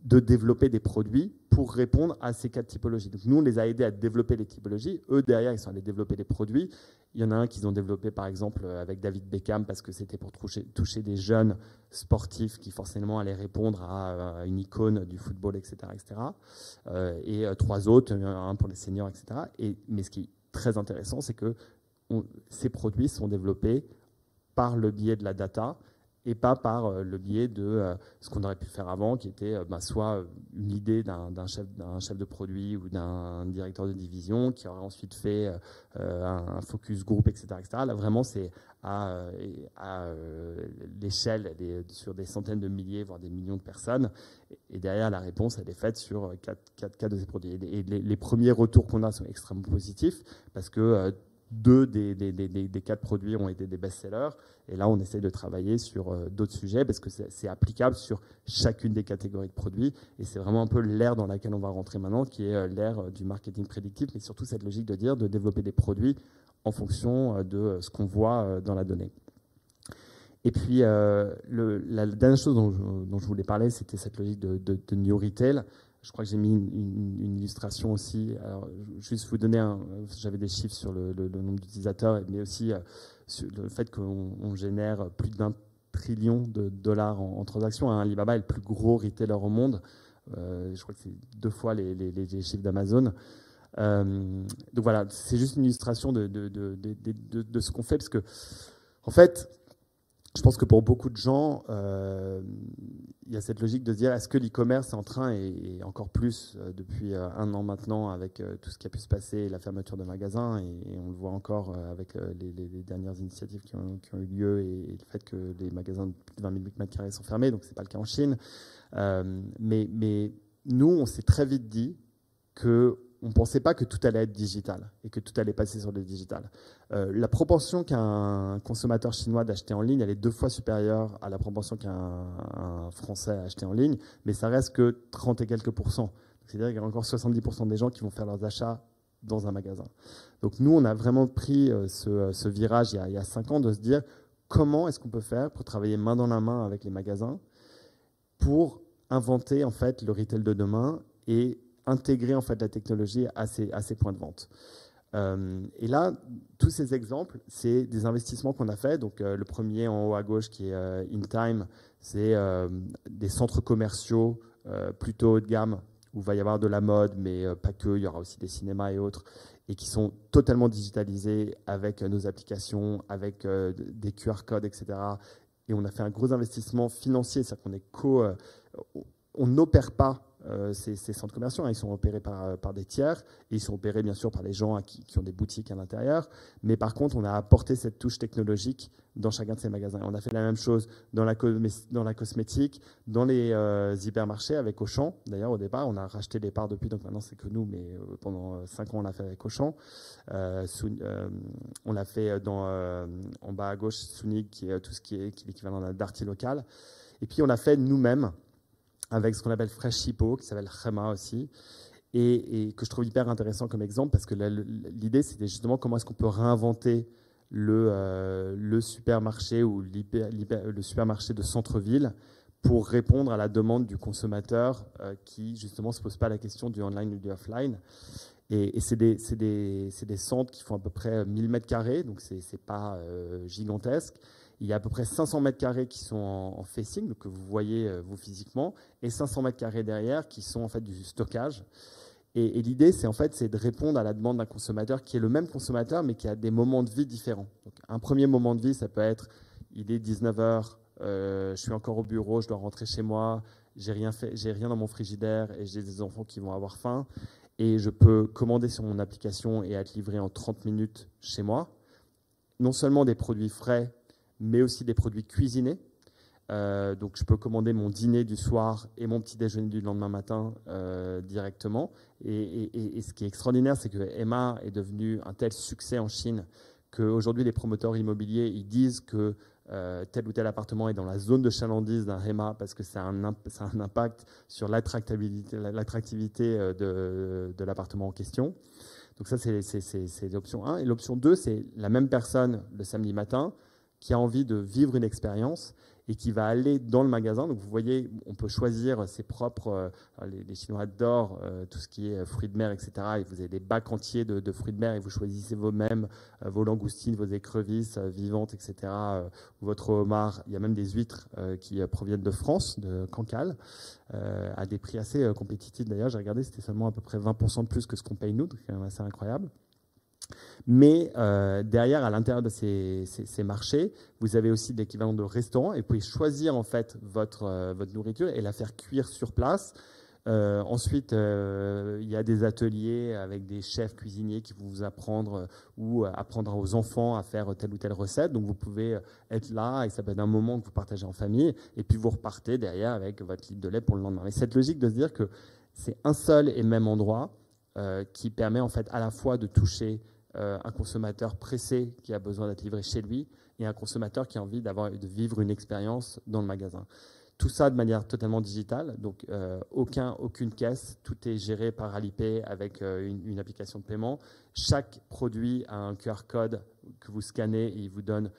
Speaker 2: de développer des produits pour répondre à ces quatre typologies. Donc nous, on les a aidés à développer les typologies. Eux, derrière, ils sont allés développer des produits. Il y en a un qu'ils ont développé, par exemple, avec David Beckham, parce que c'était pour toucher, des jeunes sportifs qui forcément allaient répondre à, une icône du football, etc. etc. Euh, et euh, trois autres, un pour les seniors, etc. Et, mais ce qui est très intéressant, c'est que ces produits sont développés par le biais de la data et pas par euh, le biais de euh, ce qu'on aurait pu faire avant, qui était euh, bah, soit une idée d'un chef, chef de produit ou d'un directeur de division qui aurait ensuite fait un focus group, etc. etc. Là, vraiment, c'est à, l'échelle sur des centaines de milliers, voire des millions de personnes. Et derrière, la réponse, elle est faite sur quatre, quatre, de ces produits. Et les premiers retours qu'on a sont extrêmement positifs parce que deux des, des, quatre produits ont été des best-sellers. Et là, on essaie de travailler sur euh, d'autres sujets parce que c'est applicable sur chacune des catégories de produits. Et c'est vraiment un peu l'ère dans laquelle on va rentrer maintenant, qui est euh, l'ère euh, du marketing prédictif, mais surtout cette logique de dire de développer des produits en fonction de ce qu'on voit dans la donnée. Et puis, la dernière chose dont je, voulais parler, c'était cette logique de, de New Retail. Je crois que j'ai mis une, illustration aussi. Alors, juste vous donner j'avais des chiffres sur le, nombre d'utilisateurs, mais aussi euh, sur le fait qu'on génère plus d'un trillion de dollars en, transactions. Hein, Alibaba est le plus gros retailer au monde. Euh, je crois que c'est deux fois les, chiffres d'Amazon. Euh, donc voilà, c'est juste une illustration de, de ce qu'on fait, parce que en fait, je pense que pour beaucoup de gens, euh, il y a cette logique de se dire est-ce que l'e-commerce est en train, et, encore plus euh, depuis euh, un an maintenant, avec tout ce qui a pu se passer, la fermeture de magasins, et, on le voit encore avec les, dernières initiatives qui ont, eu lieu et, le fait que les magasins de plus de 20 000 m2 sont fermés, donc ce n'est pas le cas en Chine. mais, mais nous, on s'est très vite dit que on ne pensait pas que tout allait être digital et que tout allait passer sur le digital. Euh, la proportion qu'un consommateur chinois d'acheter en ligne, elle est deux fois supérieure à la proportion qu'un Français a acheté en ligne, mais ça reste que 30 et quelques pourcents. C'est-à-dire qu'il y a encore 70% des gens qui vont faire leurs achats dans un magasin. Donc nous, on a vraiment pris euh, ce, virage il y, a, il cinq ans de se dire comment est-ce qu'on peut faire pour travailler main dans la main avec les magasins pour inventer en fait le retail de demain et intégrer en fait la technologie à ces, points de vente. Euh, et là, tous ces exemples, c'est des investissements qu'on a fait. Donc, euh, le premier en haut à gauche, qui est euh, InTime, c'est des centres commerciaux plutôt haut de gamme où il va y avoir de la mode, mais pas que. Il y aura aussi des cinémas et autres, et qui sont totalement digitalisés avec nos applications, avec des QR codes, etc. Et on a fait un gros investissement financier, c'est-à-dire qu'on est co, on n'opère pas ces, centres commerciaux. Hein. Ils sont opérés par, par des tiers et ils sont opérés bien sûr par les gens qui, qui, ont des boutiques à l'intérieur. Mais par contre, on a apporté cette touche technologique dans chacun de ces magasins. On a fait la même chose dans la, cosmétique, dans les euh, hypermarchés avec Auchan. D'ailleurs, au départ, on a racheté des parts depuis, donc maintenant c'est que nous, mais euh, pendant 5 ans, on l'a fait avec Auchan. Euh, on l'a fait en bas à gauche, Sunig, qui est tout ce qui est, est l'équivalent d'Arty local. Et puis, on l'a fait nous-mêmes avec ce qu'on appelle Fresh Hippo, qui s'appelle Rema aussi. Et, que je trouve hyper intéressant comme exemple parce que l'idée c'était justement comment est-ce qu'on peut réinventer le, euh, supermarché ou le supermarché de centre-ville pour répondre à la demande du consommateur euh, qui justement ne se pose pas la question du online ou du offline. Et, c'est des, centres qui font à peu près 1000 mètres carrés, donc c'est pas euh, gigantesque. Il y a à peu près 500 mètres carrés qui sont en, facing, donc que vous voyez vous physiquement, et 500 mètres carrés derrière qui sont en fait du stockage. Et, l'idée, c'est en fait, c'est de répondre à la demande d'un consommateur qui est le même consommateur, mais qui a des moments de vie différents. un premier moment de vie, ça peut être, il est 19h, euh, je suis encore au bureau, je dois rentrer chez moi, j'ai rien fait, j'ai rien dans mon frigidaire et j'ai des enfants qui vont avoir faim, et je peux commander sur mon application et être livré en 30 minutes chez moi. Non seulement des produits frais, mais aussi des produits cuisinés. Euh, donc je peux commander mon dîner du soir et mon petit déjeuner du lendemain matin euh, directement. Et, ce qui est extraordinaire, c'est que Emma est devenu un tel succès en Chine qu'aujourd'hui les promoteurs immobiliers ils disent que euh, tel ou tel appartement est dans la zone de chalandise d'un Emma parce que ça a un, un impact sur l'attractivité de, de l'appartement en question. Donc ça, c'est l'option 1. Et l'option 2, c'est la même personne le samedi matin qui a envie de vivre une expérience et qui va aller dans le magasin. Donc vous voyez, on peut choisir ses propres, euh, les, Chinois adorent euh, tout ce qui est fruits de mer, etc. Et vous avez des bacs entiers de, fruits de mer et vous choisissez vous-même euh, vos langoustines, vos écrevisses vivantes, etc. votre homard. Il y a même des huîtres qui proviennent de France, de Cancale, à des prix assez compétitifs d'ailleurs. J'ai regardé, c'était seulement à peu près 20% de plus que ce qu'on paye nous, donc c'est assez incroyable. Mais euh, derrière, à l'intérieur de ces, marchés, vous avez aussi l'équivalent de restaurants et vous pouvez choisir en fait votre, euh, nourriture et la faire cuire sur place. Euh, ensuite, il y a des ateliers avec des chefs cuisiniers qui vont vous apprendre ou apprendre aux enfants à faire telle ou telle recette. Donc vous pouvez être là et ça peut être un moment que vous partagez en famille et puis vous repartez derrière avec votre litre de lait pour le lendemain. Mais cette logique de se dire que c'est un seul et même endroit qui permet en fait à la fois de toucher euh, un consommateur pressé qui a besoin d'être livré chez lui et un consommateur qui a envie d'avoir, de vivre une expérience dans le magasin. Tout ça de manière totalement digitale, donc euh, aucun, aucune caisse, tout est géré par Alipay avec euh, une, application de paiement. Chaque produit a un QR code que vous scannez et il vous donne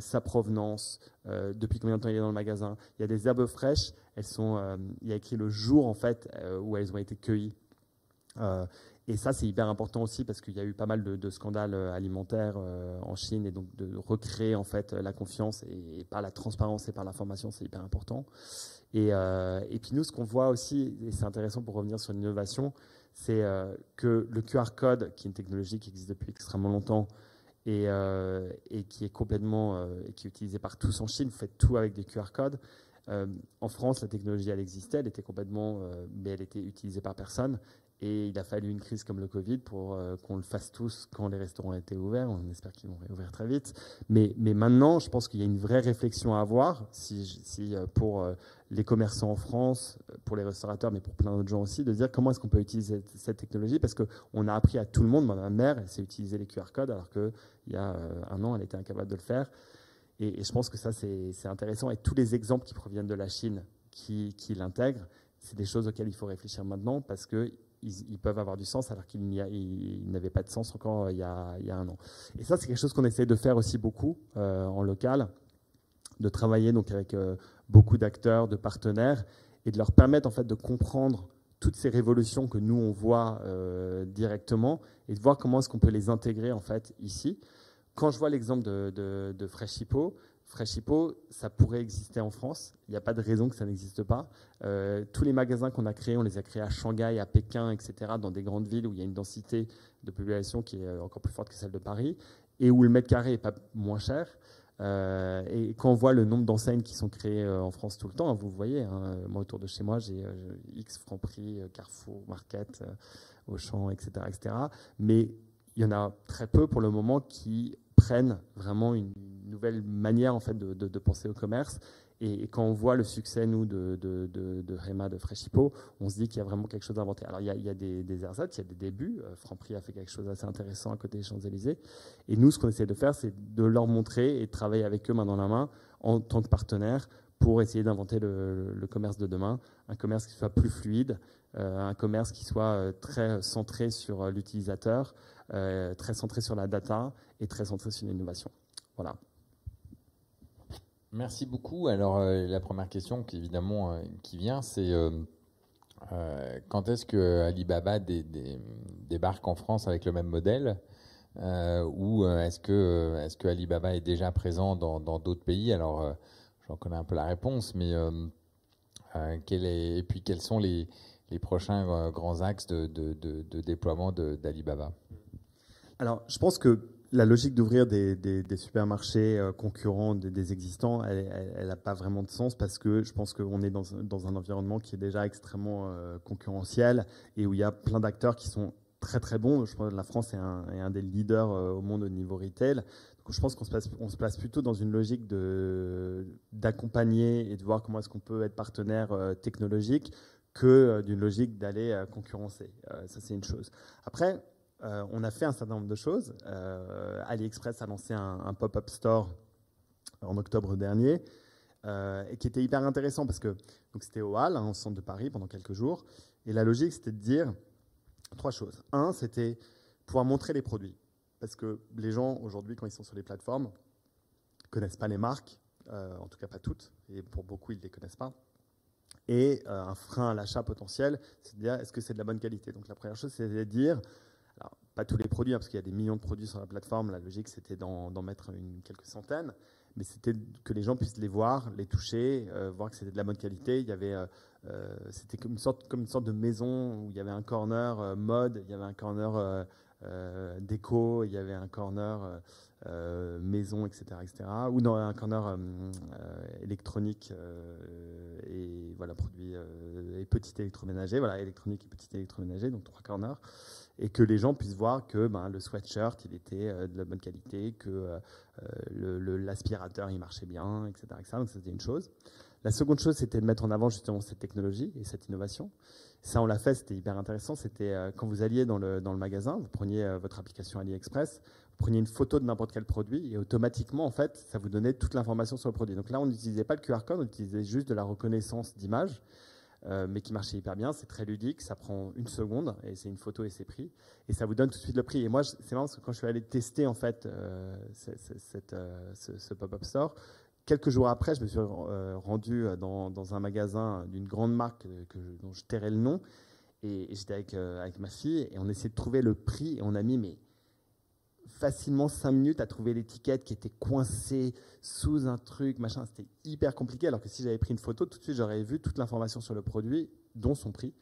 Speaker 2: sa provenance, depuis combien de temps il est dans le magasin. Il y a des herbes fraîches, elles sont, il y a écrit le jour en fait où elles ont été cueillies. Et ça, c'est hyper important aussi parce qu'il y a eu pas mal de, scandales euh, alimentaires euh, en Chine et donc de recréer en fait la confiance et, par la transparence et par l'information, c'est hyper important. Et, euh, puis nous, ce qu'on voit aussi, et c'est intéressant pour revenir sur l'innovation, c'est que le QR code, qui est une technologie qui existe depuis extrêmement longtemps et, qui est complètement et qui est utilisée par tous en Chine, vous faites tout avec des QR codes. en France, la technologie, elle existait, elle était complètement, mais elle était utilisée par personne. Et il a fallu une crise comme le Covid pour euh, qu'on le fasse tous quand les restaurants étaient ouverts. On espère qu'ils vont réouvrir très vite. Mais, maintenant, je pense qu'il y a une vraie réflexion à avoir si euh, pour euh, les commerçants en France, pour les restaurateurs, mais pour plein d'autres gens aussi, de dire comment est-ce qu'on peut utiliser cette, technologie parce qu'on a appris à tout le monde. ma mère, elle sait utiliser les QR codes alors qu'il y a un an, elle était incapable de le faire. Et, je pense que ça, c'est intéressant. Et tous les exemples qui proviennent de la Chine qui, qui l'intègrent, c'est des choses auxquelles il faut réfléchir maintenant parce que ils, peuvent avoir du sens alors qu'ils n'avaient pas de sens encore euh, il y, a, un an. Et ça, c'est quelque chose qu'on essaie de faire aussi beaucoup euh, en local, de travailler donc avec euh, beaucoup d'acteurs, de partenaires, et de leur permettre en fait de comprendre toutes ces révolutions que nous on voit directement et de voir comment est-ce qu'on peut les intégrer en fait ici. Quand je vois l'exemple de, de, de Fresh Hippo, Fresh ça pourrait exister en France. Il n'y a pas de raison que ça n'existe pas. Euh, tous les magasins qu'on a créés, on les a créés à Shanghai, à Pékin, etc., dans des grandes villes où il y a une densité de population qui est encore plus forte que celle de Paris et où le mètre carré est pas moins cher. Euh, et quand on voit le nombre d'enseignes qui sont créées euh, en France tout le temps, vous voyez, hein, moi autour de chez moi, j'ai X Franprix, Carrefour, Market, Auchan, etc., etc. Mais il y en a très peu pour le moment qui prennent vraiment une nouvelle manière en fait de, penser au commerce et, quand on voit le succès, nous, de, de, de, Rema, de Freshipo, on se dit qu'il y a vraiment quelque chose à inventer. Alors, il y a, il y a des, des ersatz, il y a des débuts. Euh, Franprix a fait quelque chose d'assez intéressant à côté des Champs-Élysées. Et nous, ce qu'on essaie de faire, c'est de leur montrer et travailler avec eux main dans la main en tant que partenaire pour essayer d'inventer le, commerce de demain, un commerce qui soit plus fluide, euh, un commerce qui soit euh, très centré sur l'utilisateur, euh, très centré sur la data et très centré sur l'innovation. Voilà.
Speaker 1: Merci beaucoup. Alors, euh, la première question qui, évidemment, euh, qui vient, c'est quand est-ce que Alibaba débarque en France avec le même modèle ou est-ce que, est que Alibaba est déjà présent dans d'autres pays? Alors, j'en connais un peu la réponse, mais et puis quels sont les, prochains grands axes de déploiement d'Alibaba?
Speaker 2: Alors, je pense que la logique d'ouvrir des, supermarchés euh, concurrents des, existants, elle n'a pas vraiment de sens parce que je pense qu'on est dans, un environnement qui est déjà extrêmement euh, concurrentiel et où il y a plein d'acteurs qui sont très très bons. Je pense que la France est un, des leaders euh, au monde au niveau retail. Donc je pense qu'on se, place, se place plutôt dans une logique d'accompagner et de voir comment est-ce qu'on peut être partenaire technologique que d'une logique d'aller concurrencer. ça, c'est une chose. Après, euh, on a fait un certain nombre de choses. Euh, AliExpress a lancé un, pop-up store en octobre dernier, euh, et qui était hyper intéressant parce que c'était au Hall, hein, au centre de Paris, pendant quelques jours. Et la logique, c'était de dire trois choses. Un, c'était pouvoir montrer les produits. Parce que les gens, aujourd'hui, quand ils sont sur les plateformes, connaissent pas les marques, en tout cas pas toutes, et pour beaucoup, ils ne les connaissent pas. Et un frein à l'achat potentiel, c'est de dire est-ce que c'est de la bonne qualité? Donc la première chose, c'est de dire pas tous les produits, hein, parce qu'il y a des millions de produits sur la plateforme. La logique, c'était d'en mettre une, quelques centaines, mais c'était que les gens puissent les voir, les toucher, euh, voir que c'était de la bonne qualité. Il y avait, euh, euh, c'était comme une sorte, comme une sorte de maison où il y avait un corner mode, il y avait un corner déco, il y avait un corner maison, etc., etc., ou dans un corner électronique et voilà produits et petit électroménager, voilà électronique et petit électroménager, donc trois corners et que les gens puissent voir que ben, le sweatshirt il était euh, de la bonne qualité, que euh, euh, l'aspirateur il marchait bien, etc. etc. donc c'était une chose. La seconde chose, c'était de mettre en avant justement cette technologie et cette innovation. Ça, on l'a fait, c'était hyper intéressant. C'était quand vous alliez dans le, dans le magasin, vous preniez votre application AliExpress, vous preniez une photo de n'importe quel produit et automatiquement, en fait, ça vous donnait toute l'information sur le produit. Donc là, on n'utilisait pas le QR code, on utilisait juste de la reconnaissance d'image. Euh, mais qui marchait hyper bien. C'est très ludique, ça prend une seconde et c'est une photo et c'est pris. Et ça vous donne tout de suite le prix. Et moi, c'est marrant parce que quand je suis allé tester en fait euh, euh, ce, pop-up store, quelques jours après, je me suis rendu dans, un magasin d'une grande marque que, dont je tairai le nom. Et, j'étais avec, avec ma fille et on essayait de trouver le prix et on a mis mais facilement 5 minutes à trouver l'étiquette qui était coincée sous un truc, machin. C'était hyper compliqué. Alors que si j'avais pris une photo, tout de suite, j'aurais vu toute l'information sur le produit, dont son prix.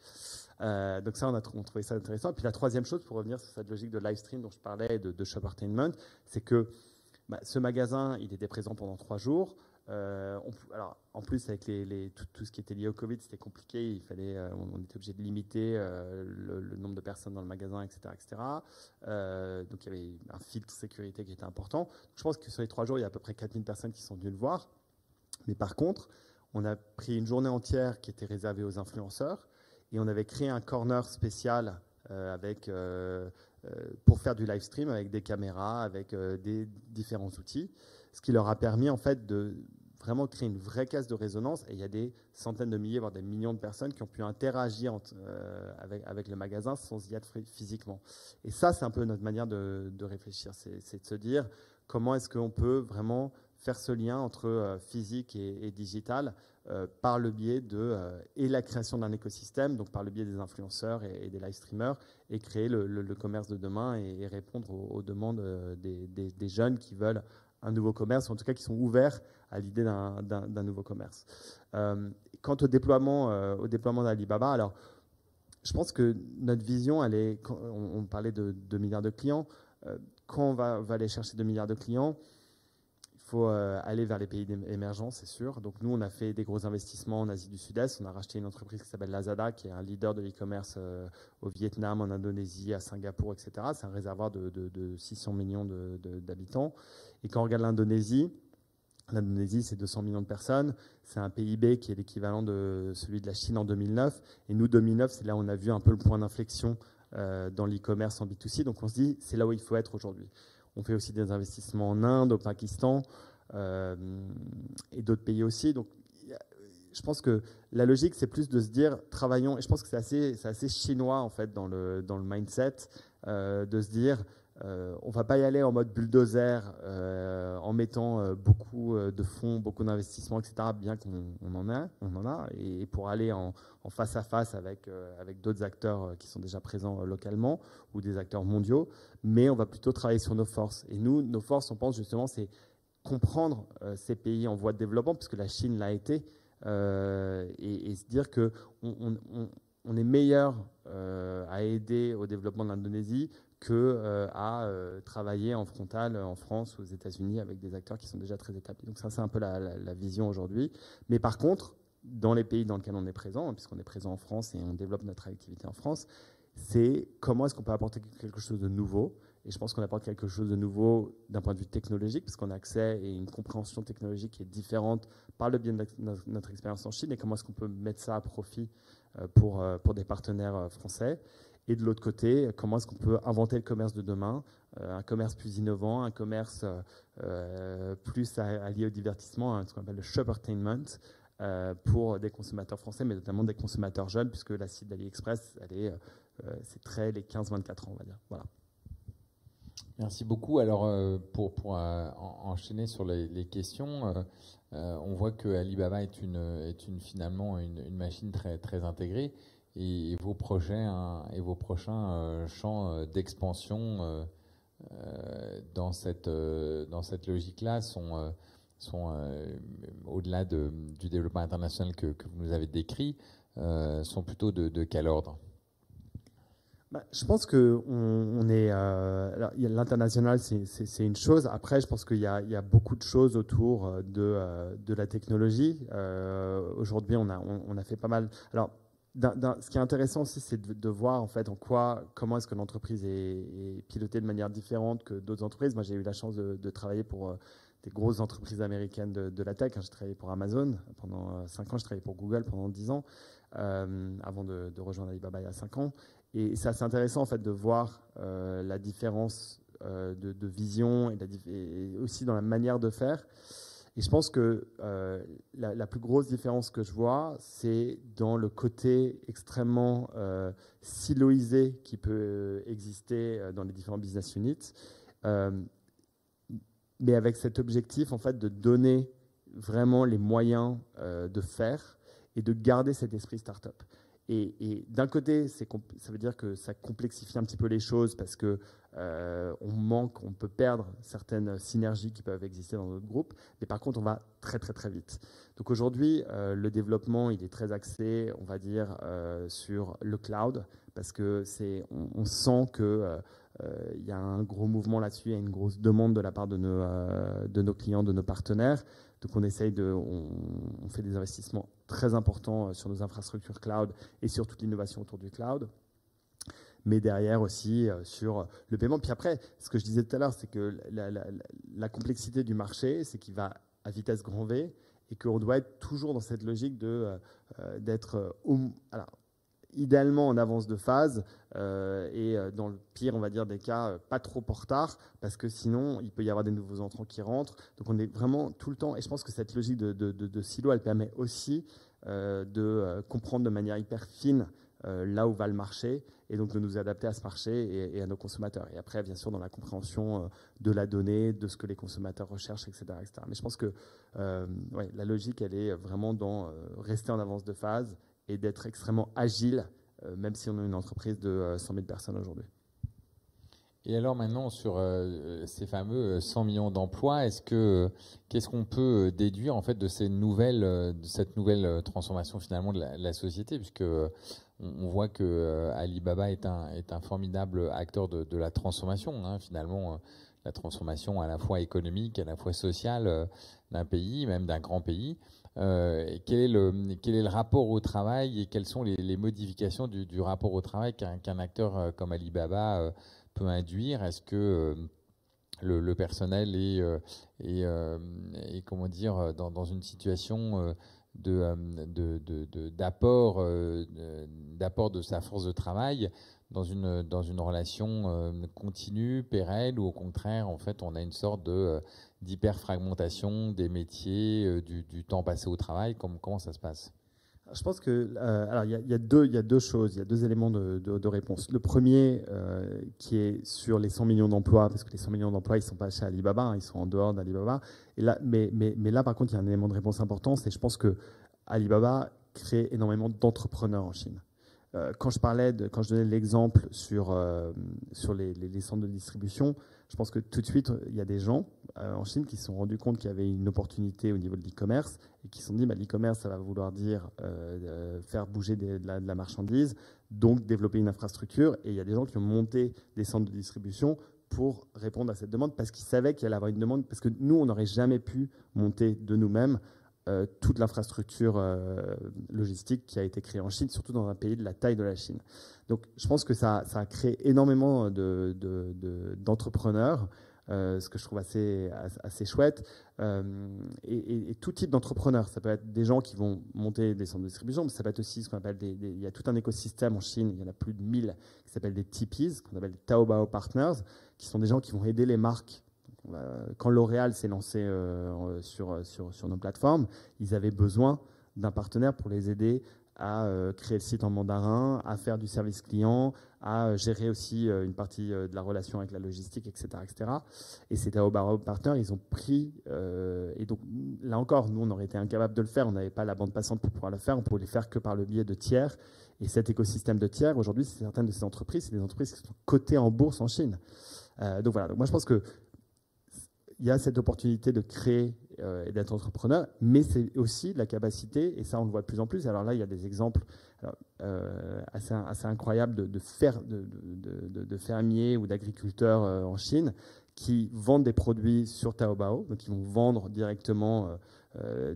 Speaker 2: Euh, donc ça, on a trouvé ça intéressant. Et puis la troisième chose, pour revenir sur cette logique de live stream dont je parlais, de, de Entertainment, c'est que bah, ce magasin, il était présent pendant trois jours. Euh, alors, en plus, avec tout, ce qui était lié au Covid, c'était compliqué. Il fallait, euh, on, était obligé de limiter euh, le, nombre de personnes dans le magasin, etc., etc. donc, il y avait un filtre sécurité qui était important. je pense que sur les trois jours, il y a à peu près 4000 personnes qui sont venues le voir. Mais par contre, on a pris une journée entière qui était réservée aux influenceurs et on avait créé un corner spécial avec pour faire du live stream avec des caméras, avec des différents outils ce qui leur a permis en fait de vraiment créer une vraie caisse de résonance. Et il y a des centaines de milliers, voire des millions de personnes qui ont pu interagir euh, avec, le magasin sans y être physiquement. Et ça, c'est un peu notre manière de, réfléchir. C'est de se dire comment est-ce qu'on peut vraiment faire ce lien entre euh, physique et, digital euh, par le biais de et la création d'un écosystème, donc par le biais des influenceurs et, des live streamers, et créer le, commerce de demain et, répondre aux, demandes des, des, jeunes qui veulent un nouveau commerce, en tout cas qui sont ouverts à l'idée d'un nouveau commerce. Euh, quant au déploiement, euh, au déploiement d'Alibaba, alors je pense que notre vision, on, parlait de 2 milliards de clients, euh, quand on va, aller chercher 2 milliards de clients, il faut aller vers les pays émergents, c'est sûr. Donc nous, on a fait des gros investissements en Asie du Sud-Est. On a racheté une entreprise qui s'appelle Lazada, qui est un leader de l'e-commerce au Vietnam, en Indonésie, à Singapour, etc. C'est un réservoir de 600 millions d'habitants. Et quand on regarde l'Indonésie, L'Indonésie, c'est 200 millions de personnes. C'est un PIB qui est l'équivalent de celui de la Chine en 2009. Et nous, 2009, c'est là où on a vu un peu le point d'inflexion euh, dans l'e-commerce en B2C. Donc on se dit, c'est là où il faut être aujourd'hui. On fait aussi des investissements en Inde, au Pakistan euh, et d'autres pays aussi. Donc je pense que la logique, c'est plus de se dire, travaillons, et je pense que c'est assez, assez chinois en fait dans le, dans le mindset, euh, de se dire, euh, on va pas y aller en mode bulldozer euh, en mettant euh, beaucoup de fonds, beaucoup d'investissements, etc. Bien qu'on en a, on en a, et pour aller en, face à face avec avec d'autres acteurs qui sont déjà présents localement ou des acteurs mondiaux. Mais on va plutôt travailler sur nos forces. Et nous, nos forces, on pense justement, c'est comprendre ces pays en voie de développement, puisque la Chine l'a été, et, se dire que on est meilleur à aider au développement de l'Indonésie que euh, à euh, travailler en frontal en France ou aux États-Unis avec des acteurs qui sont déjà très établis. Donc ça, c'est un peu la, vision aujourd'hui. Mais par contre, dans les pays dans lesquels on est présent, puisqu'on est présent en France et on développe notre activité en France, c'est comment est-ce qu'on peut apporter quelque chose de nouveau? Et je pense qu'on apporte quelque chose de nouveau d'un point de vue technologique, parce qu'on a accès et une compréhension technologique qui est différente par le biais de notre expérience en Chine, et comment est-ce qu'on peut mettre ça à profit euh, pour, pour des partenaires français. Et de l'autre côté, comment est-ce qu'on peut inventer le commerce de demain, euh, un commerce plus innovant, un commerce euh, plus allié au divertissement, hein, ce qu'on appelle le shoppertainment, euh, pour des consommateurs français, mais notamment des consommateurs jeunes, puisque la cible d'AliExpress, c'est très les 15-24 ans, on va dire. Voilà.
Speaker 1: Merci beaucoup. Alors, pour, pour enchaîner sur les, questions, on voit que Alibaba est, une, est une, finalement une, une machine très, très intégrée et, vos projets hein, et vos prochains euh, champs euh, d'expansion euh, dans cette dans cette logique-là sont sont au-delà de, du développement international que, vous nous avez décrit, sont plutôt de, quel ordre?
Speaker 2: Bah, je pense que est l'international, c'est une chose. Après, je pense qu'il y, y, a beaucoup de choses autour de, de la technologie. Aujourd'hui, on a, on, a fait pas mal. Alors, ce qui est intéressant aussi, c'est de, voir en fait en quoi, comment est-ce que l'entreprise est, pilotée de manière différente que d'autres entreprises. Moi, j'ai eu la chance de, travailler pour euh, des grosses entreprises américaines de, la tech. J'ai travaillé pour Amazon pendant 5 euh, ans, j'ai travaillé pour Google pendant 10 ans, euh, avant de, rejoindre Alibaba il y a 5 ans. Et c'est assez intéressant en fait de voir la différence de, vision et, aussi dans la manière de faire. Et je pense que euh, la, plus grosse différence que je vois, c'est dans le côté extrêmement euh, siloisé qui peut euh, exister dans les différents business units, mais avec cet objectif en fait de donner vraiment les moyens de faire et de garder cet esprit startup. Et, d'un côté, ça veut dire que ça complexifie un petit peu les choses parce que euh, on manque, on peut perdre certaines synergies qui peuvent exister dans notre groupe. Mais par contre, on va très très très vite. Donc aujourd'hui, euh, le développement, il est très axé, on va dire, euh, sur le cloud parce que c'est, on, sent que il y a un gros mouvement là-dessus, il y a une grosse demande de la part de nos, clients, de nos partenaires. Donc on essaye de, on, fait des investissements très importants sur nos infrastructures cloud et sur toute l'innovation autour du cloud mais derrière aussi euh, sur le paiement. Puis après, ce que je disais tout à l'heure, c'est que la, complexité du marché, c'est qu'il va à vitesse grand V et qu'on doit être toujours dans cette logique de euh, d'être alors idéalement en avance de phase euh, et euh, dans le pire, on va dire, des cas, euh, pas trop en retard parce que sinon, il peut y avoir des nouveaux entrants qui rentrent. Donc on est vraiment tout le temps, et je pense que cette logique de, silo, elle permet aussi de comprendre de manière hyper fine là où va le marché et donc de nous adapter à ce marché et, à nos consommateurs. Et après, bien sûr, dans la compréhension de la donnée, de ce que les consommateurs recherchent, etc. etc. Mais je pense que ouais, la logique, elle est vraiment dans rester en avance de phase et d'être extrêmement agile, euh, même si on est une entreprise de 100 euh, 000 personnes aujourd'hui.
Speaker 1: Et alors maintenant sur euh, ces fameux 100 millions d'emplois, est-ce que qu'est-ce qu'on peut déduire en fait de cette nouvelle transformation finalement de la, société, puisque on, voit que Alibaba est un formidable acteur de, la transformation. Hein, finalement, la transformation à la fois économique, à la fois sociale d'un pays, même d'un grand pays. quel est le rapport au travail et quelles sont les, modifications du, rapport au travail qu'un acteur comme Alibaba peut induire Est-ce que le, personnel est, est, comment dire, dans, une situation de, d'apport d'apport de, sa force de travail dans une, dans une relation continue, pérenne, ou au contraire, en fait, on a une sorte de d'hyperfragmentation des métiers, du, temps passé au travail. Comment ça se passe?
Speaker 2: Je pense que euh, alors il y, a, deux choses, il y a deux éléments de, réponse. Le premier euh, qui est sur les 100 millions d'emplois, parce que les 100 millions d'emplois ils sont pas chez Alibaba, hein, ils sont en dehors d'Alibaba. Et là, mais, mais, mais là par contre il y a un élément de réponse important, c'est je pense que Alibaba crée énormément d'entrepreneurs en Chine. Euh, quand je parlais quand je donnais l'exemple sur sur les, centres de distribution, je pense que tout de suite il y a des gens en Chine qui se sont rendus compte qu'il y avait une opportunité au niveau de l'e-commerce et qui se sont dit bah, l'e-commerce, ça va vouloir dire euh, euh, faire bouger de, la, marchandise, donc développer une infrastructure. Et il y a des gens qui ont monté des centres de distribution pour répondre à cette demande parce qu'ils savaient qu'il allait avoir une demande, parce que nous, on n'aurait jamais pu monter de nous-mêmes euh, toute l'infrastructure logistique qui a été créée en Chine, surtout dans un pays de la taille de la Chine. Donc je pense que ça, a créé énormément d'entrepreneurs. De, euh, ce que je trouve assez, assez chouette. Euh, et, tout type d'entrepreneurs. Ça peut être des gens qui vont monter des centres de distribution, mais ça peut être aussi ce qu'on appelle des, Il y a tout un écosystème en Chine, il y en a plus de 1000 qui s'appellent des TPs, qu'on appelle des Taobao Partners, qui sont des gens qui vont aider les marques. Quand L'Oréal s'est lancé euh, sur, sur, sur nos plateformes, ils avaient besoin d'un partenaire pour les aider à créer le site en mandarin, à faire du service client, à euh, gérer aussi euh, une partie de la relation avec la logistique, etc. etc. Et c'était au Barreau Partner, ils ont pris, et donc là encore, nous on aurait été incapable de le faire, on n'avait pas la bande passante pour pouvoir le faire, on pouvait le faire que par le biais de tiers. Et cet écosystème de tiers, aujourd'hui, c'est certaines de ces entreprises, c'est des entreprises qui sont cotées en bourse en Chine. donc voilà, moi je pense que il y a cette opportunité de créer euh, et d'être entrepreneur, mais c'est aussi la capacité, et ça on le voit de plus en plus. Alors là, il y a des exemples euh, assez, assez, incroyables de, de, de, fermiers ou d'agriculteurs euh, en Chine qui vendent des produits sur Taobao, donc ils vont vendre directement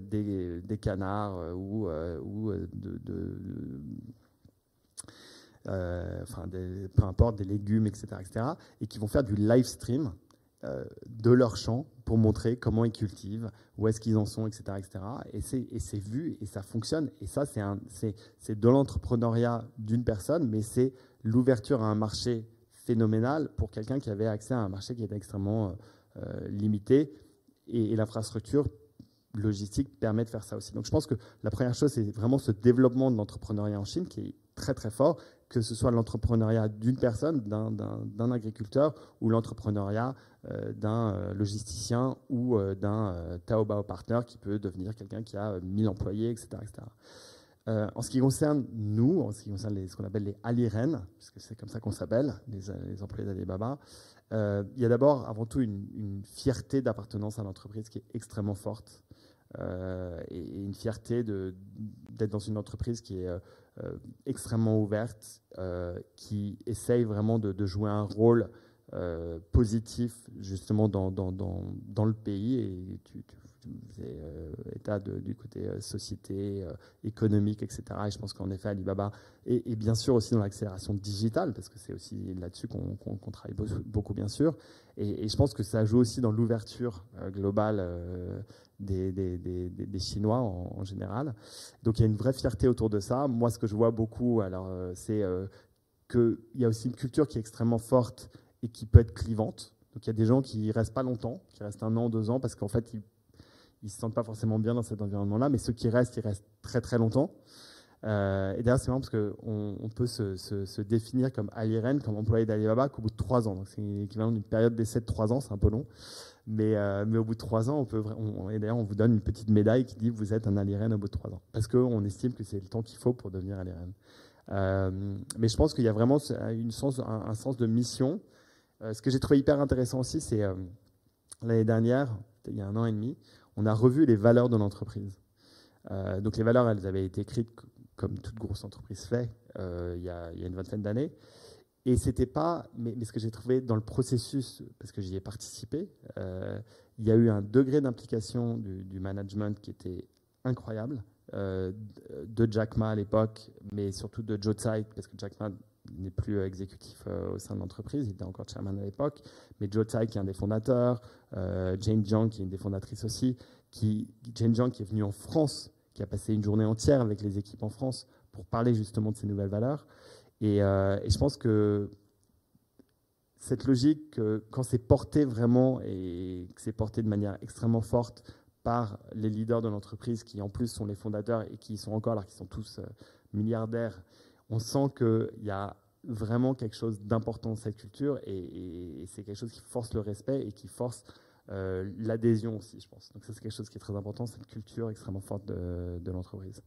Speaker 2: des, des, canards ou, ou de, enfin peu importe, des légumes, etc., etc., et qui vont faire du live stream euh, de leur champ pour montrer comment ils cultivent, où est-ce qu'ils en sont, etc. etc. Et c'est vu et ça fonctionne. Et ça, c'est de l'entrepreneuriat d'une personne, mais c'est l'ouverture à un marché phénoménal pour quelqu'un qui avait accès à un marché qui était extrêmement euh, limité. Et, et l'infrastructure logistique permet de faire ça aussi. Donc je pense que la première chose, c'est vraiment ce développement de l'entrepreneuriat en Chine qui est très très fort, que ce soit l'entrepreneuriat d'une personne, d'un agriculteur, ou l'entrepreneuriat euh, d'un euh, logisticien ou euh, d'un Taobao partner qui peut devenir quelqu'un qui a 1000 employés, etc. en ce qui concerne nous, en ce qui concerne les, ce qu'on appelle les Aliren, puisque c'est comme ça qu'on s'appelle, les, employés d'Alibaba, il y a d'abord, avant tout, une, fierté d'appartenance à l'entreprise qui est extrêmement forte. et, une fierté d'être dans une entreprise qui est extrêmement ouverte, qui essaye vraiment de, jouer un rôle euh, positif justement dans, dans, dans, le pays. Et euh, état du côté euh, société, économique, etc. Et je pense qu'en effet, Alibaba, et, bien sûr aussi dans l'accélération digitale, parce que c'est aussi là-dessus qu'on travaille beaucoup, bien sûr. Et, je pense que ça joue aussi dans l'ouverture globale des, des, des, Chinois en, général. Donc il y a une vraie fierté autour de ça. Moi, ce que je vois beaucoup, alors c'est qu'il y a aussi une culture qui est extrêmement forte et qui peut être clivante. Donc il y a des gens qui restent pas longtemps, qui restent un an, deux ans, parce qu'en fait, ils ne se sentent pas forcément bien dans cet environnement-là, mais ceux qui restent, ils restent très très longtemps. Euh, et d'ailleurs, c'est marrant parce qu'on on peut se, définir comme Aliren, comme employé d'Alibaba, qu'au bout de trois ans. Donc c'est l'équivalent d'une période d'essai de trois ans, c'est un peu long. Mais, euh, mais au bout de trois ans, on peut, et d'ailleurs, on vous donne une petite médaille qui dit vous êtes un Aliren au bout de trois ans. Parce qu'on estime que c'est le temps qu'il faut pour devenir Aliren. Euh, mais je pense qu'il y a vraiment une sens, un sens de mission ce que j'ai trouvé hyper intéressant aussi, c'est l'année dernière, il y a un an et demi, on a revu les valeurs de l'entreprise. Euh, donc les valeurs, elles avaient été écrites comme toute grosse entreprise fait il y, a, une vingtaine d'années. Et c'était pas, mais, ce que j'ai trouvé dans le processus, parce que j'y ai participé, il y a eu un degré d'implication du, management qui était incroyable, de Jack Ma à l'époque, mais surtout de Joe Tsai, parce que Jack Ma n'est plus euh, exécutif euh, au sein de l'entreprise, il était encore chairman à l'époque, mais Joe Tsai qui est un des fondateurs, euh, Jane Jiang qui est une des fondatrices aussi, qui, Jane Jiang qui est venue en France, qui a passé une journée entière avec les équipes en France pour parler justement de ces nouvelles valeurs. Et, je pense que cette logique, quand c'est porté vraiment et que c'est porté de manière extrêmement forte par les leaders de l'entreprise qui en plus sont les fondateurs et qui sont encore, alors qu'ils sont tous milliardaires on sent qu'il y a vraiment quelque chose d'important cette culture et, c'est quelque chose qui force le respect et qui force euh, l'adhésion aussi, je pense. Donc ça, c'est quelque chose qui est très important, cette culture extrêmement forte de, l'entreprise.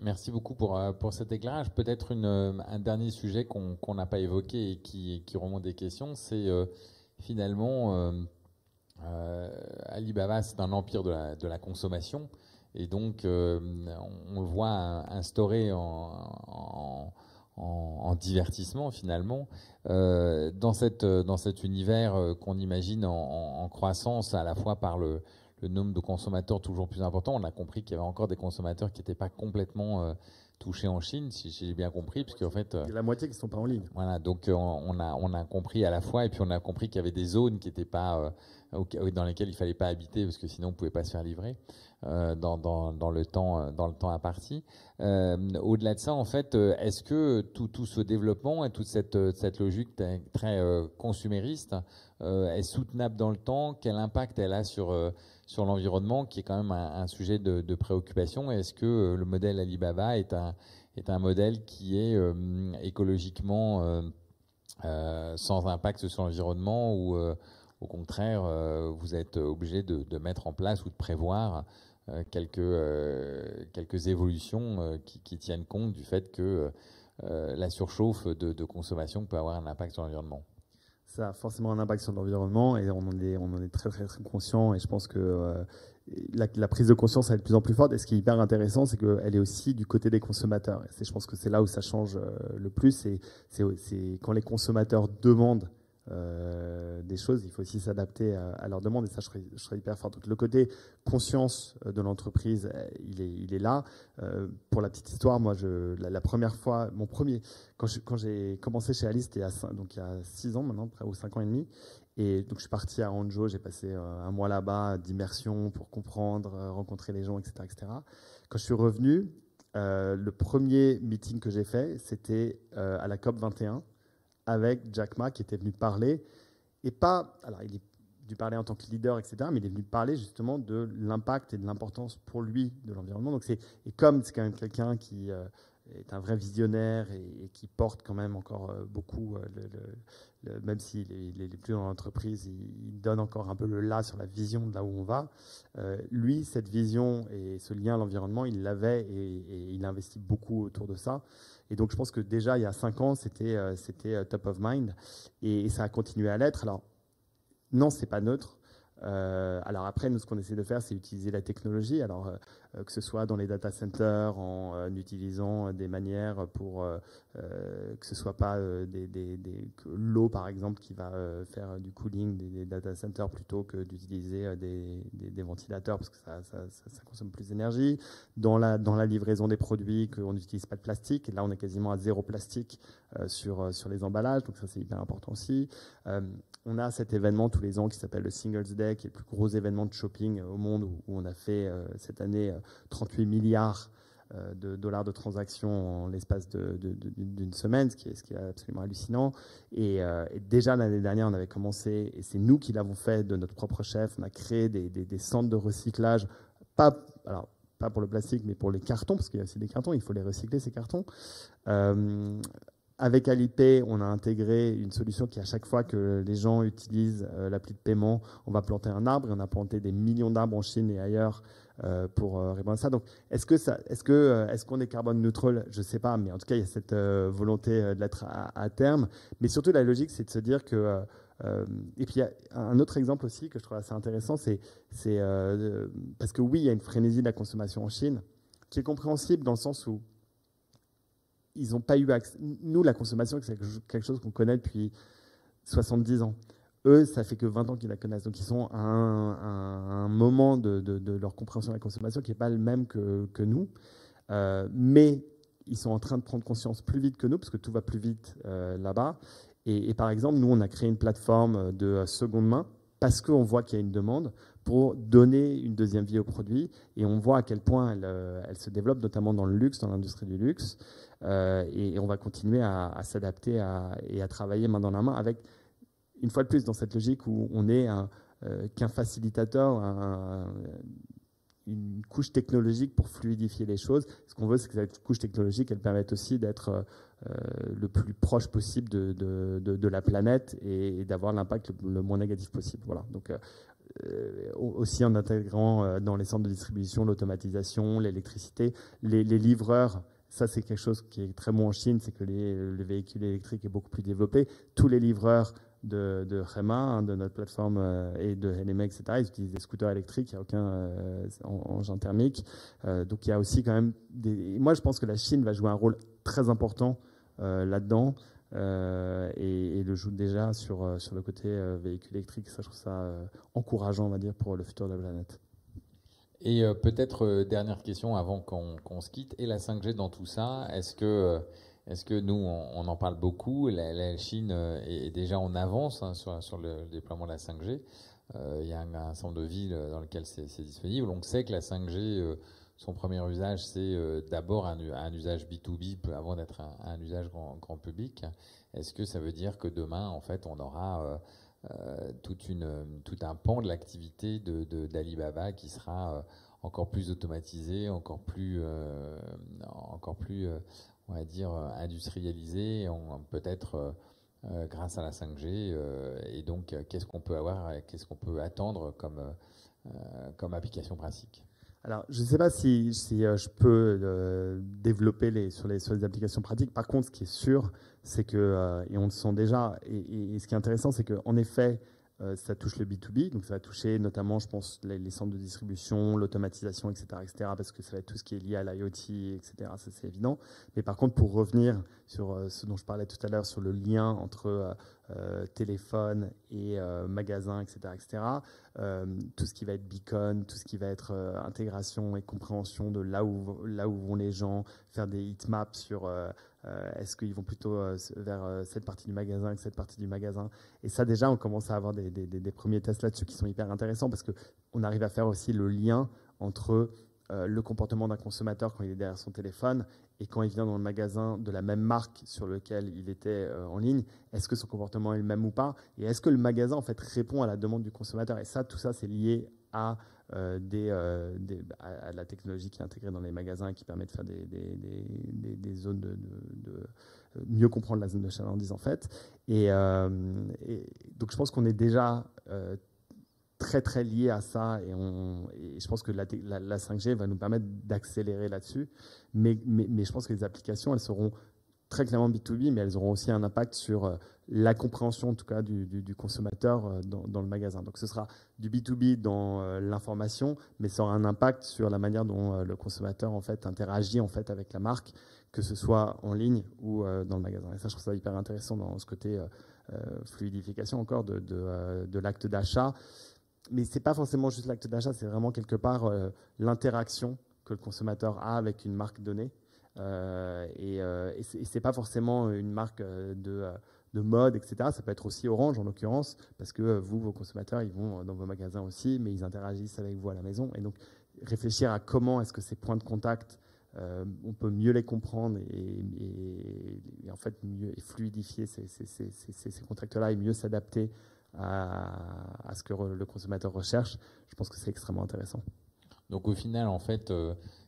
Speaker 1: Merci beaucoup pour, euh, pour cet éclairage. Peut-être euh, un dernier sujet qu'on n'a pas évoqué et qui, remonte des questions, c'est finalement Alibaba, c'est un empire de la, consommation. Et donc, on le voit instauré en, divertissement finalement euh, dans, cette, dans cet univers euh, qu'on imagine en, croissance à la fois par le, nombre de consommateurs toujours plus important. On a compris qu'il y avait encore des consommateurs qui n'étaient pas complètement touchés en Chine, si j'ai bien compris, parce qu'en fait,
Speaker 2: la moitié qui sont pas en ligne.
Speaker 1: Voilà, donc on a on a compris à la fois, et puis on a compris qu'il y avait des zones qui n'étaient pas dans lesquelles il fallait pas habiter, parce que sinon on pouvait pas se faire livrer. Euh, dans, le temps, euh, dans le temps imparti. Euh, au-delà de ça, en fait, est-ce que tout, ce développement et toute cette, logique très, consumériste est soutenable dans le temps? Quel impact elle a sur, l'environnement, qui est quand même un, sujet de, préoccupation? Est-ce que le modèle Alibaba est un, modèle qui est écologiquement sans impact sur l'environnement ou au contraire, vous êtes obligé de, mettre en place ou de prévoir quelques, euh, quelques évolutions euh, qui, tiennent compte du fait que la surchauffe de, consommation peut avoir un impact sur l'environnement
Speaker 2: ça a forcément un impact sur l'environnement et on en est, on en est très, très, très conscient. Et je pense que la, prise de conscience est de plus en plus forte. Et ce qui est hyper intéressant, c'est qu'elle est aussi du côté des consommateurs. Et je pense que c'est là où ça change le plus. C'est quand les consommateurs demandent euh, des choses, il faut aussi s'adapter à, leurs demandes et ça je serais, hyper fort. Donc le côté conscience euh, de l'entreprise, euh, il est, là. pour la petite histoire, moi la, première fois, mon premier, quand, j'ai commencé chez Alice, donc il y a 6 ans maintenant, ou 5 ans et demi, et donc je suis parti à Hangzhou, j'ai passé un mois là-bas d'immersion pour comprendre, rencontrer les gens, etc. etc. Quand je suis revenu, le premier meeting que j'ai fait, c'était à la COP 21 avec Jack Ma qui était venu parler, et pas, alors il est venu parler en tant que leader, etc., mais il est venu parler justement de l'impact et de l'importance pour lui de l'environnement. Donc et comme c'est quand même quelqu'un qui euh, est un vrai visionnaire et, qui porte quand même encore euh, beaucoup, euh, même s'il est, plus dans l'entreprise, il, donne encore un peu le là sur la vision de là où on va. lui, cette vision et ce lien à l'environnement, il l'avait et il investit beaucoup autour de ça. Et donc, je pense que déjà, il y a cinq ans, c'était euh, euh, top of mind. Et, ça a continué à l'être. Alors, non, c'est pas neutre. Euh, alors après, nous, ce qu'on essaie de faire, c'est utiliser la technologie. Alors, euh, que ce soit dans les data centers, en euh, utilisant des manières pour que ce soit pas des, des, l'eau, par exemple, qui va faire du cooling des, data centers plutôt que d'utiliser des, ventilateurs parce que ça, ça, consomme plus d'énergie. Dans la, dans la livraison des produits, qu'on n'utilise pas de plastique. Là, on est quasiment à zéro plastique sur, sur les emballages. Donc ça, c'est hyper important aussi. on a cet événement tous les ans qui s'appelle le Singles Day, qui est le plus gros événement de shopping au monde où, on a fait cette année 38 milliards euh, de dollars de transactions en l'espace d'une semaine, ce qui, est, qui absolument hallucinant. Euh, et, déjà l'année dernière, on avait commencé, et c'est nous qui l'avons fait de notre propre chef, on a créé des, centres de recyclage, pas, alors, pas pour le plastique, mais pour les cartons, parce qu'il y a aussi des cartons, il faut les recycler, ces cartons. Euh, avec Alipay, on a intégré une solution qui, à chaque fois que les gens utilisent l'appli de paiement, on va planter un arbre. Et on a planté des millions d'arbres en Chine et ailleurs euh, pour euh, répondre à ça. Donc, est-ce que euh, est-ce qu'on est carbone neutral? Je sais pas, mais en tout cas, il y a cette volonté de l'être à, terme. Mais surtout, la logique, c'est de se dire que et puis, il y a un autre exemple aussi que je trouve assez intéressant, c'est parce que oui, il y a une frénésie de la consommation en Chine, qui est compréhensible dans le sens où ils n'ont pas eu accès. Nous, la consommation, c'est quelque chose qu'on connaît depuis 70 ans. Eux, ça fait que 20 ans qu'ils la connaissent. Donc, ils sont à un, moment de, leur compréhension de la consommation qui n'est pas le même que, nous. Euh, mais ils sont en train de prendre conscience plus vite que nous, parce que tout va plus vite euh, là-bas. Et, par exemple, nous, on a créé une plateforme de seconde main parce qu'on voit qu'il y a une demande pour donner une deuxième vie au produit. Et on voit à quel point elle, euh, se développe, notamment dans le luxe, dans l'industrie du luxe. Euh, et, on va continuer à, s'adapter et à travailler main dans la main avec, une fois de plus, dans cette logique où on est qu'un facilitateur, une couche technologique pour fluidifier les choses. Ce qu'on veut, c'est que cette couche technologique, elle permette aussi d'être euh, le plus proche possible de, de, la planète et, d'avoir l'impact le, moins négatif possible. Voilà. Donc, euh, euh, aussi en intégrant dans les centres de distribution l'automatisation, l'électricité, les, livreurs. Ça, c'est quelque chose qui est très bon en Chine, c'est que les, le véhicule électrique est beaucoup plus développé. Tous les livreurs de, de Rema, hein, de notre plateforme et de NME, etc. Ils utilisent des scooters électriques, il n'y a aucun engin thermique. donc il y a aussi quand même. Moi, je pense que la Chine va jouer un rôle très important euh, là-dedans. Euh, et, le joue déjà sur, euh, sur le côté véhicule électrique. Ça, je trouve ça encourageant, on va dire, pour le futur de la planète.
Speaker 1: Et peut-être dernière question avant qu'on se quitte. Et la 5G dans tout ça, est-ce que, est que nous, on, en parle beaucoup? La, Chine est, déjà en avance hein, sur, sur, le déploiement de la 5G. il y a un, un, centre de ville dans lequel c'est disponible. On sait que la 5G son premier usage, c'est euh, d'abord un, usage B2B avant d'être un, usage grand, public. Est-ce que ça veut dire que demain, en fait, on aura euh, euh, tout un pan de l'activité d'Alibaba de, qui sera encore plus automatisé, encore plus, encore plus on va dire, industrialisé, peut-être grâce à la 5G. et donc, qu'est-ce qu'on peut avoir, qu'est-ce qu'on peut attendre comme application pratique
Speaker 2: alors, je ne sais pas si, euh, je peux euh, développer les, sur, les, sur les applications pratiques. Par contre, ce qui est sûr, c'est que, euh, et on le sent déjà, et, et ce qui est intéressant, c'est qu'en effet, ça touche le B2B, donc ça va toucher notamment, je pense, les, centres de distribution, l'automatisation, etc., etc., parce que ça va être tout ce qui est lié à l'IoT, etc., ça c'est évident. Mais par contre, pour revenir sur euh, ce dont je parlais tout à l'heure, sur le lien entre euh, téléphone et magasin, etc., etc., tout ce qui va être beacon, tout ce qui va être intégration et compréhension de là où, là où vont les gens, faire des heatmaps sur euh, est-ce qu'ils vont plutôt euh, vers euh, cette partie du magasin que cette partie du magasin? Et ça, déjà, on commence à avoir des, premiers tests là-dessus qui sont hyper intéressants parce qu'on arrive à faire aussi le lien entre le comportement d'un consommateur quand il est derrière son téléphone et quand il vient dans le magasin de la même marque sur lequel il était en ligne, est-ce que son comportement est le même ou pas? Et est-ce que le magasin en fait répond à la demande du consommateur? Et ça, tout ça, c'est lié à euh, euh, à, la technologie qui est intégrée dans les magasins et qui permet de faire des, zones de, mieux comprendre la zone de chalandise en fait. Euh, et, donc je pense qu'on est déjà très très lié à ça et, je pense que la, la, 5G va nous permettre d'accélérer là-dessus. Mais, je pense que les applications, elles seront très clairement B2B, mais elles auront aussi un impact sur euh, la compréhension, en tout cas, du, consommateur euh, dans, le magasin. Donc, ce sera du B2B dans euh, l'information, mais ça aura un impact sur la manière dont le consommateur, en fait, interagit, en fait, avec la marque, que ce soit en ligne ou dans le magasin. Et ça, je trouve ça hyper intéressant dans ce côté fluidification encore de, de l'acte d'achat. Mais c'est pas forcément juste l'acte d'achat, c'est vraiment quelque part l'interaction que le consommateur a avec une marque donnée. Euh, et, euh, et c'est pas forcément une marque euh, de, de, mode, etc. Ça peut être aussi Orange en l'occurrence, parce que vous, vos consommateurs, ils vont dans vos magasins aussi, mais ils interagissent avec vous à la maison. Et donc réfléchir à comment est-ce que ces points de contact on peut mieux les comprendre et, en fait mieux fluidifier ces, contacts-là et mieux s'adapter à, ce que le consommateur recherche. Je pense que c'est extrêmement intéressant.
Speaker 1: Donc au final, en fait,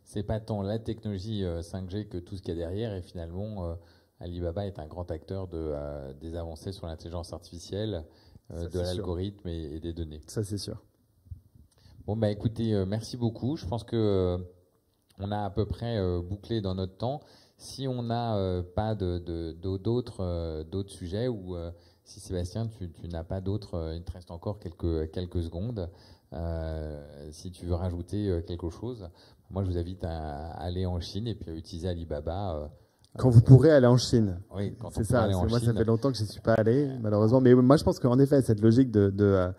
Speaker 1: c'est pas tant la technologie 5G euh, que tout ce qu'il y a derrière. Et finalement, euh, Alibaba est un grand acteur de, euh, des avancées sur l'intelligence artificielle, de l'algorithme et, des données.
Speaker 2: Ça, c'est sûr.
Speaker 1: Bon, bah écoutez, merci beaucoup. Je pense que on a à peu près bouclé dans notre temps. Si on n'a pas d'autres d'autres sujets ou si Sébastien, tu, tu n'as pas d'autres, il te reste encore quelques, quelques secondes. si tu veux rajouter quelque chose, moi, je vous invite à aller en Chine et puis à utiliser Alibaba euh,
Speaker 2: Quand vous pourrez aller en Chine.
Speaker 1: Oui, quand
Speaker 2: c'est ça. moi, ça fait longtemps que je ne suis pas allé, malheureusement. Mais moi, je pense qu'en effet, cette logique de,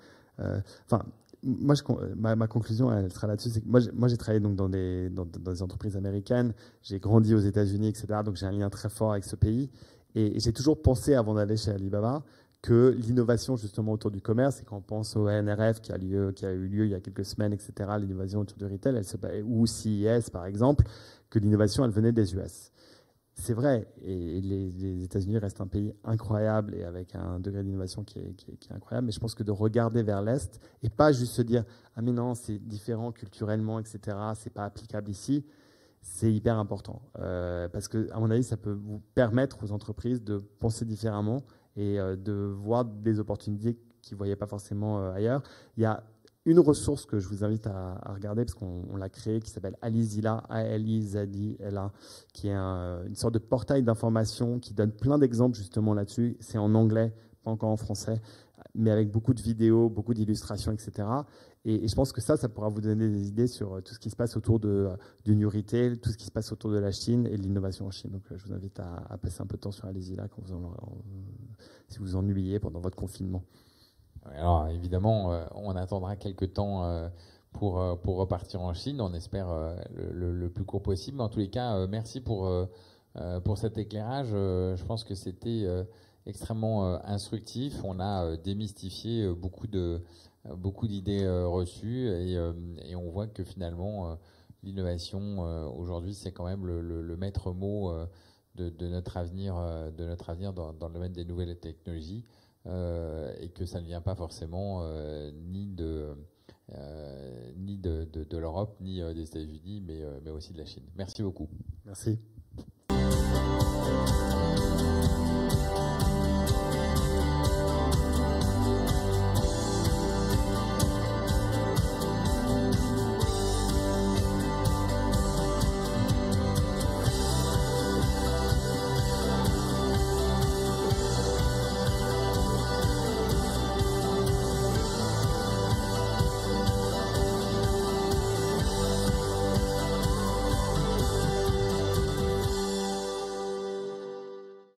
Speaker 2: enfin, moi, je, ma, conclusion, elle sera là-dessus. C'est que moi, j'ai travaillé donc dans des, dans, des entreprises américaines. J'ai grandi aux États-Unis, etc. Donc, j'ai un lien très fort avec ce pays. Et, j'ai toujours pensé, avant d'aller chez Alibaba, que l'innovation justement autour du commerce, et quand on pense au NRF qui a, eu lieu il y a quelques semaines, etc., l'innovation autour du retail, ou CIS par exemple, que l'innovation, elle venait des US. C'est vrai, et les, États-Unis restent un pays incroyable et avec un degré d'innovation qui est, incroyable, mais je pense que de regarder vers l'Est et pas juste se dire Ah, mais non, c'est différent culturellement, etc., c'est pas applicable ici, c'est hyper important. Euh, parce que, à mon avis, ça peut vous permettre aux entreprises de penser différemment et euh, de voir des opportunités qu'ils ne voyaient pas forcément euh, ailleurs. Il y a une ressource que je vous invite à, regarder, parce qu'on l'a créée, qui s'appelle Alizila, A-L-I-Z-I-L-A, qui est une sorte de portail d'information qui donne plein d'exemples justement là-dessus. C'est en anglais, encore en français, mais avec beaucoup de vidéos, beaucoup d'illustrations, etc. Et, je pense que ça, ça pourra vous donner des idées sur euh, tout ce qui se passe autour de, euh, du New Retail, tout ce qui se passe autour de la Chine et de l'innovation en Chine. Donc euh, je vous invite à, passer un peu de temps sur Alizila quand vous si vous ennuyez pendant votre confinement.
Speaker 1: Alors évidemment, on attendra quelques temps pour, pour repartir en Chine. On espère le, plus court possible. Mais en tous les cas, merci pour, pour cet éclairage. je pense que c'était extrêmement instructif. On a démystifié beaucoup de beaucoup d'idées reçues et, on voit que finalement l'innovation aujourd'hui c'est quand même le, maître mot de, notre avenir de notre avenir dans, le domaine des nouvelles technologies. Euh, et que ça ne vient pas forcément euh, ni de euh, ni de, de, l'Europe, ni des États-Unis, mais, mais aussi de la Chine. Merci beaucoup.
Speaker 2: Merci.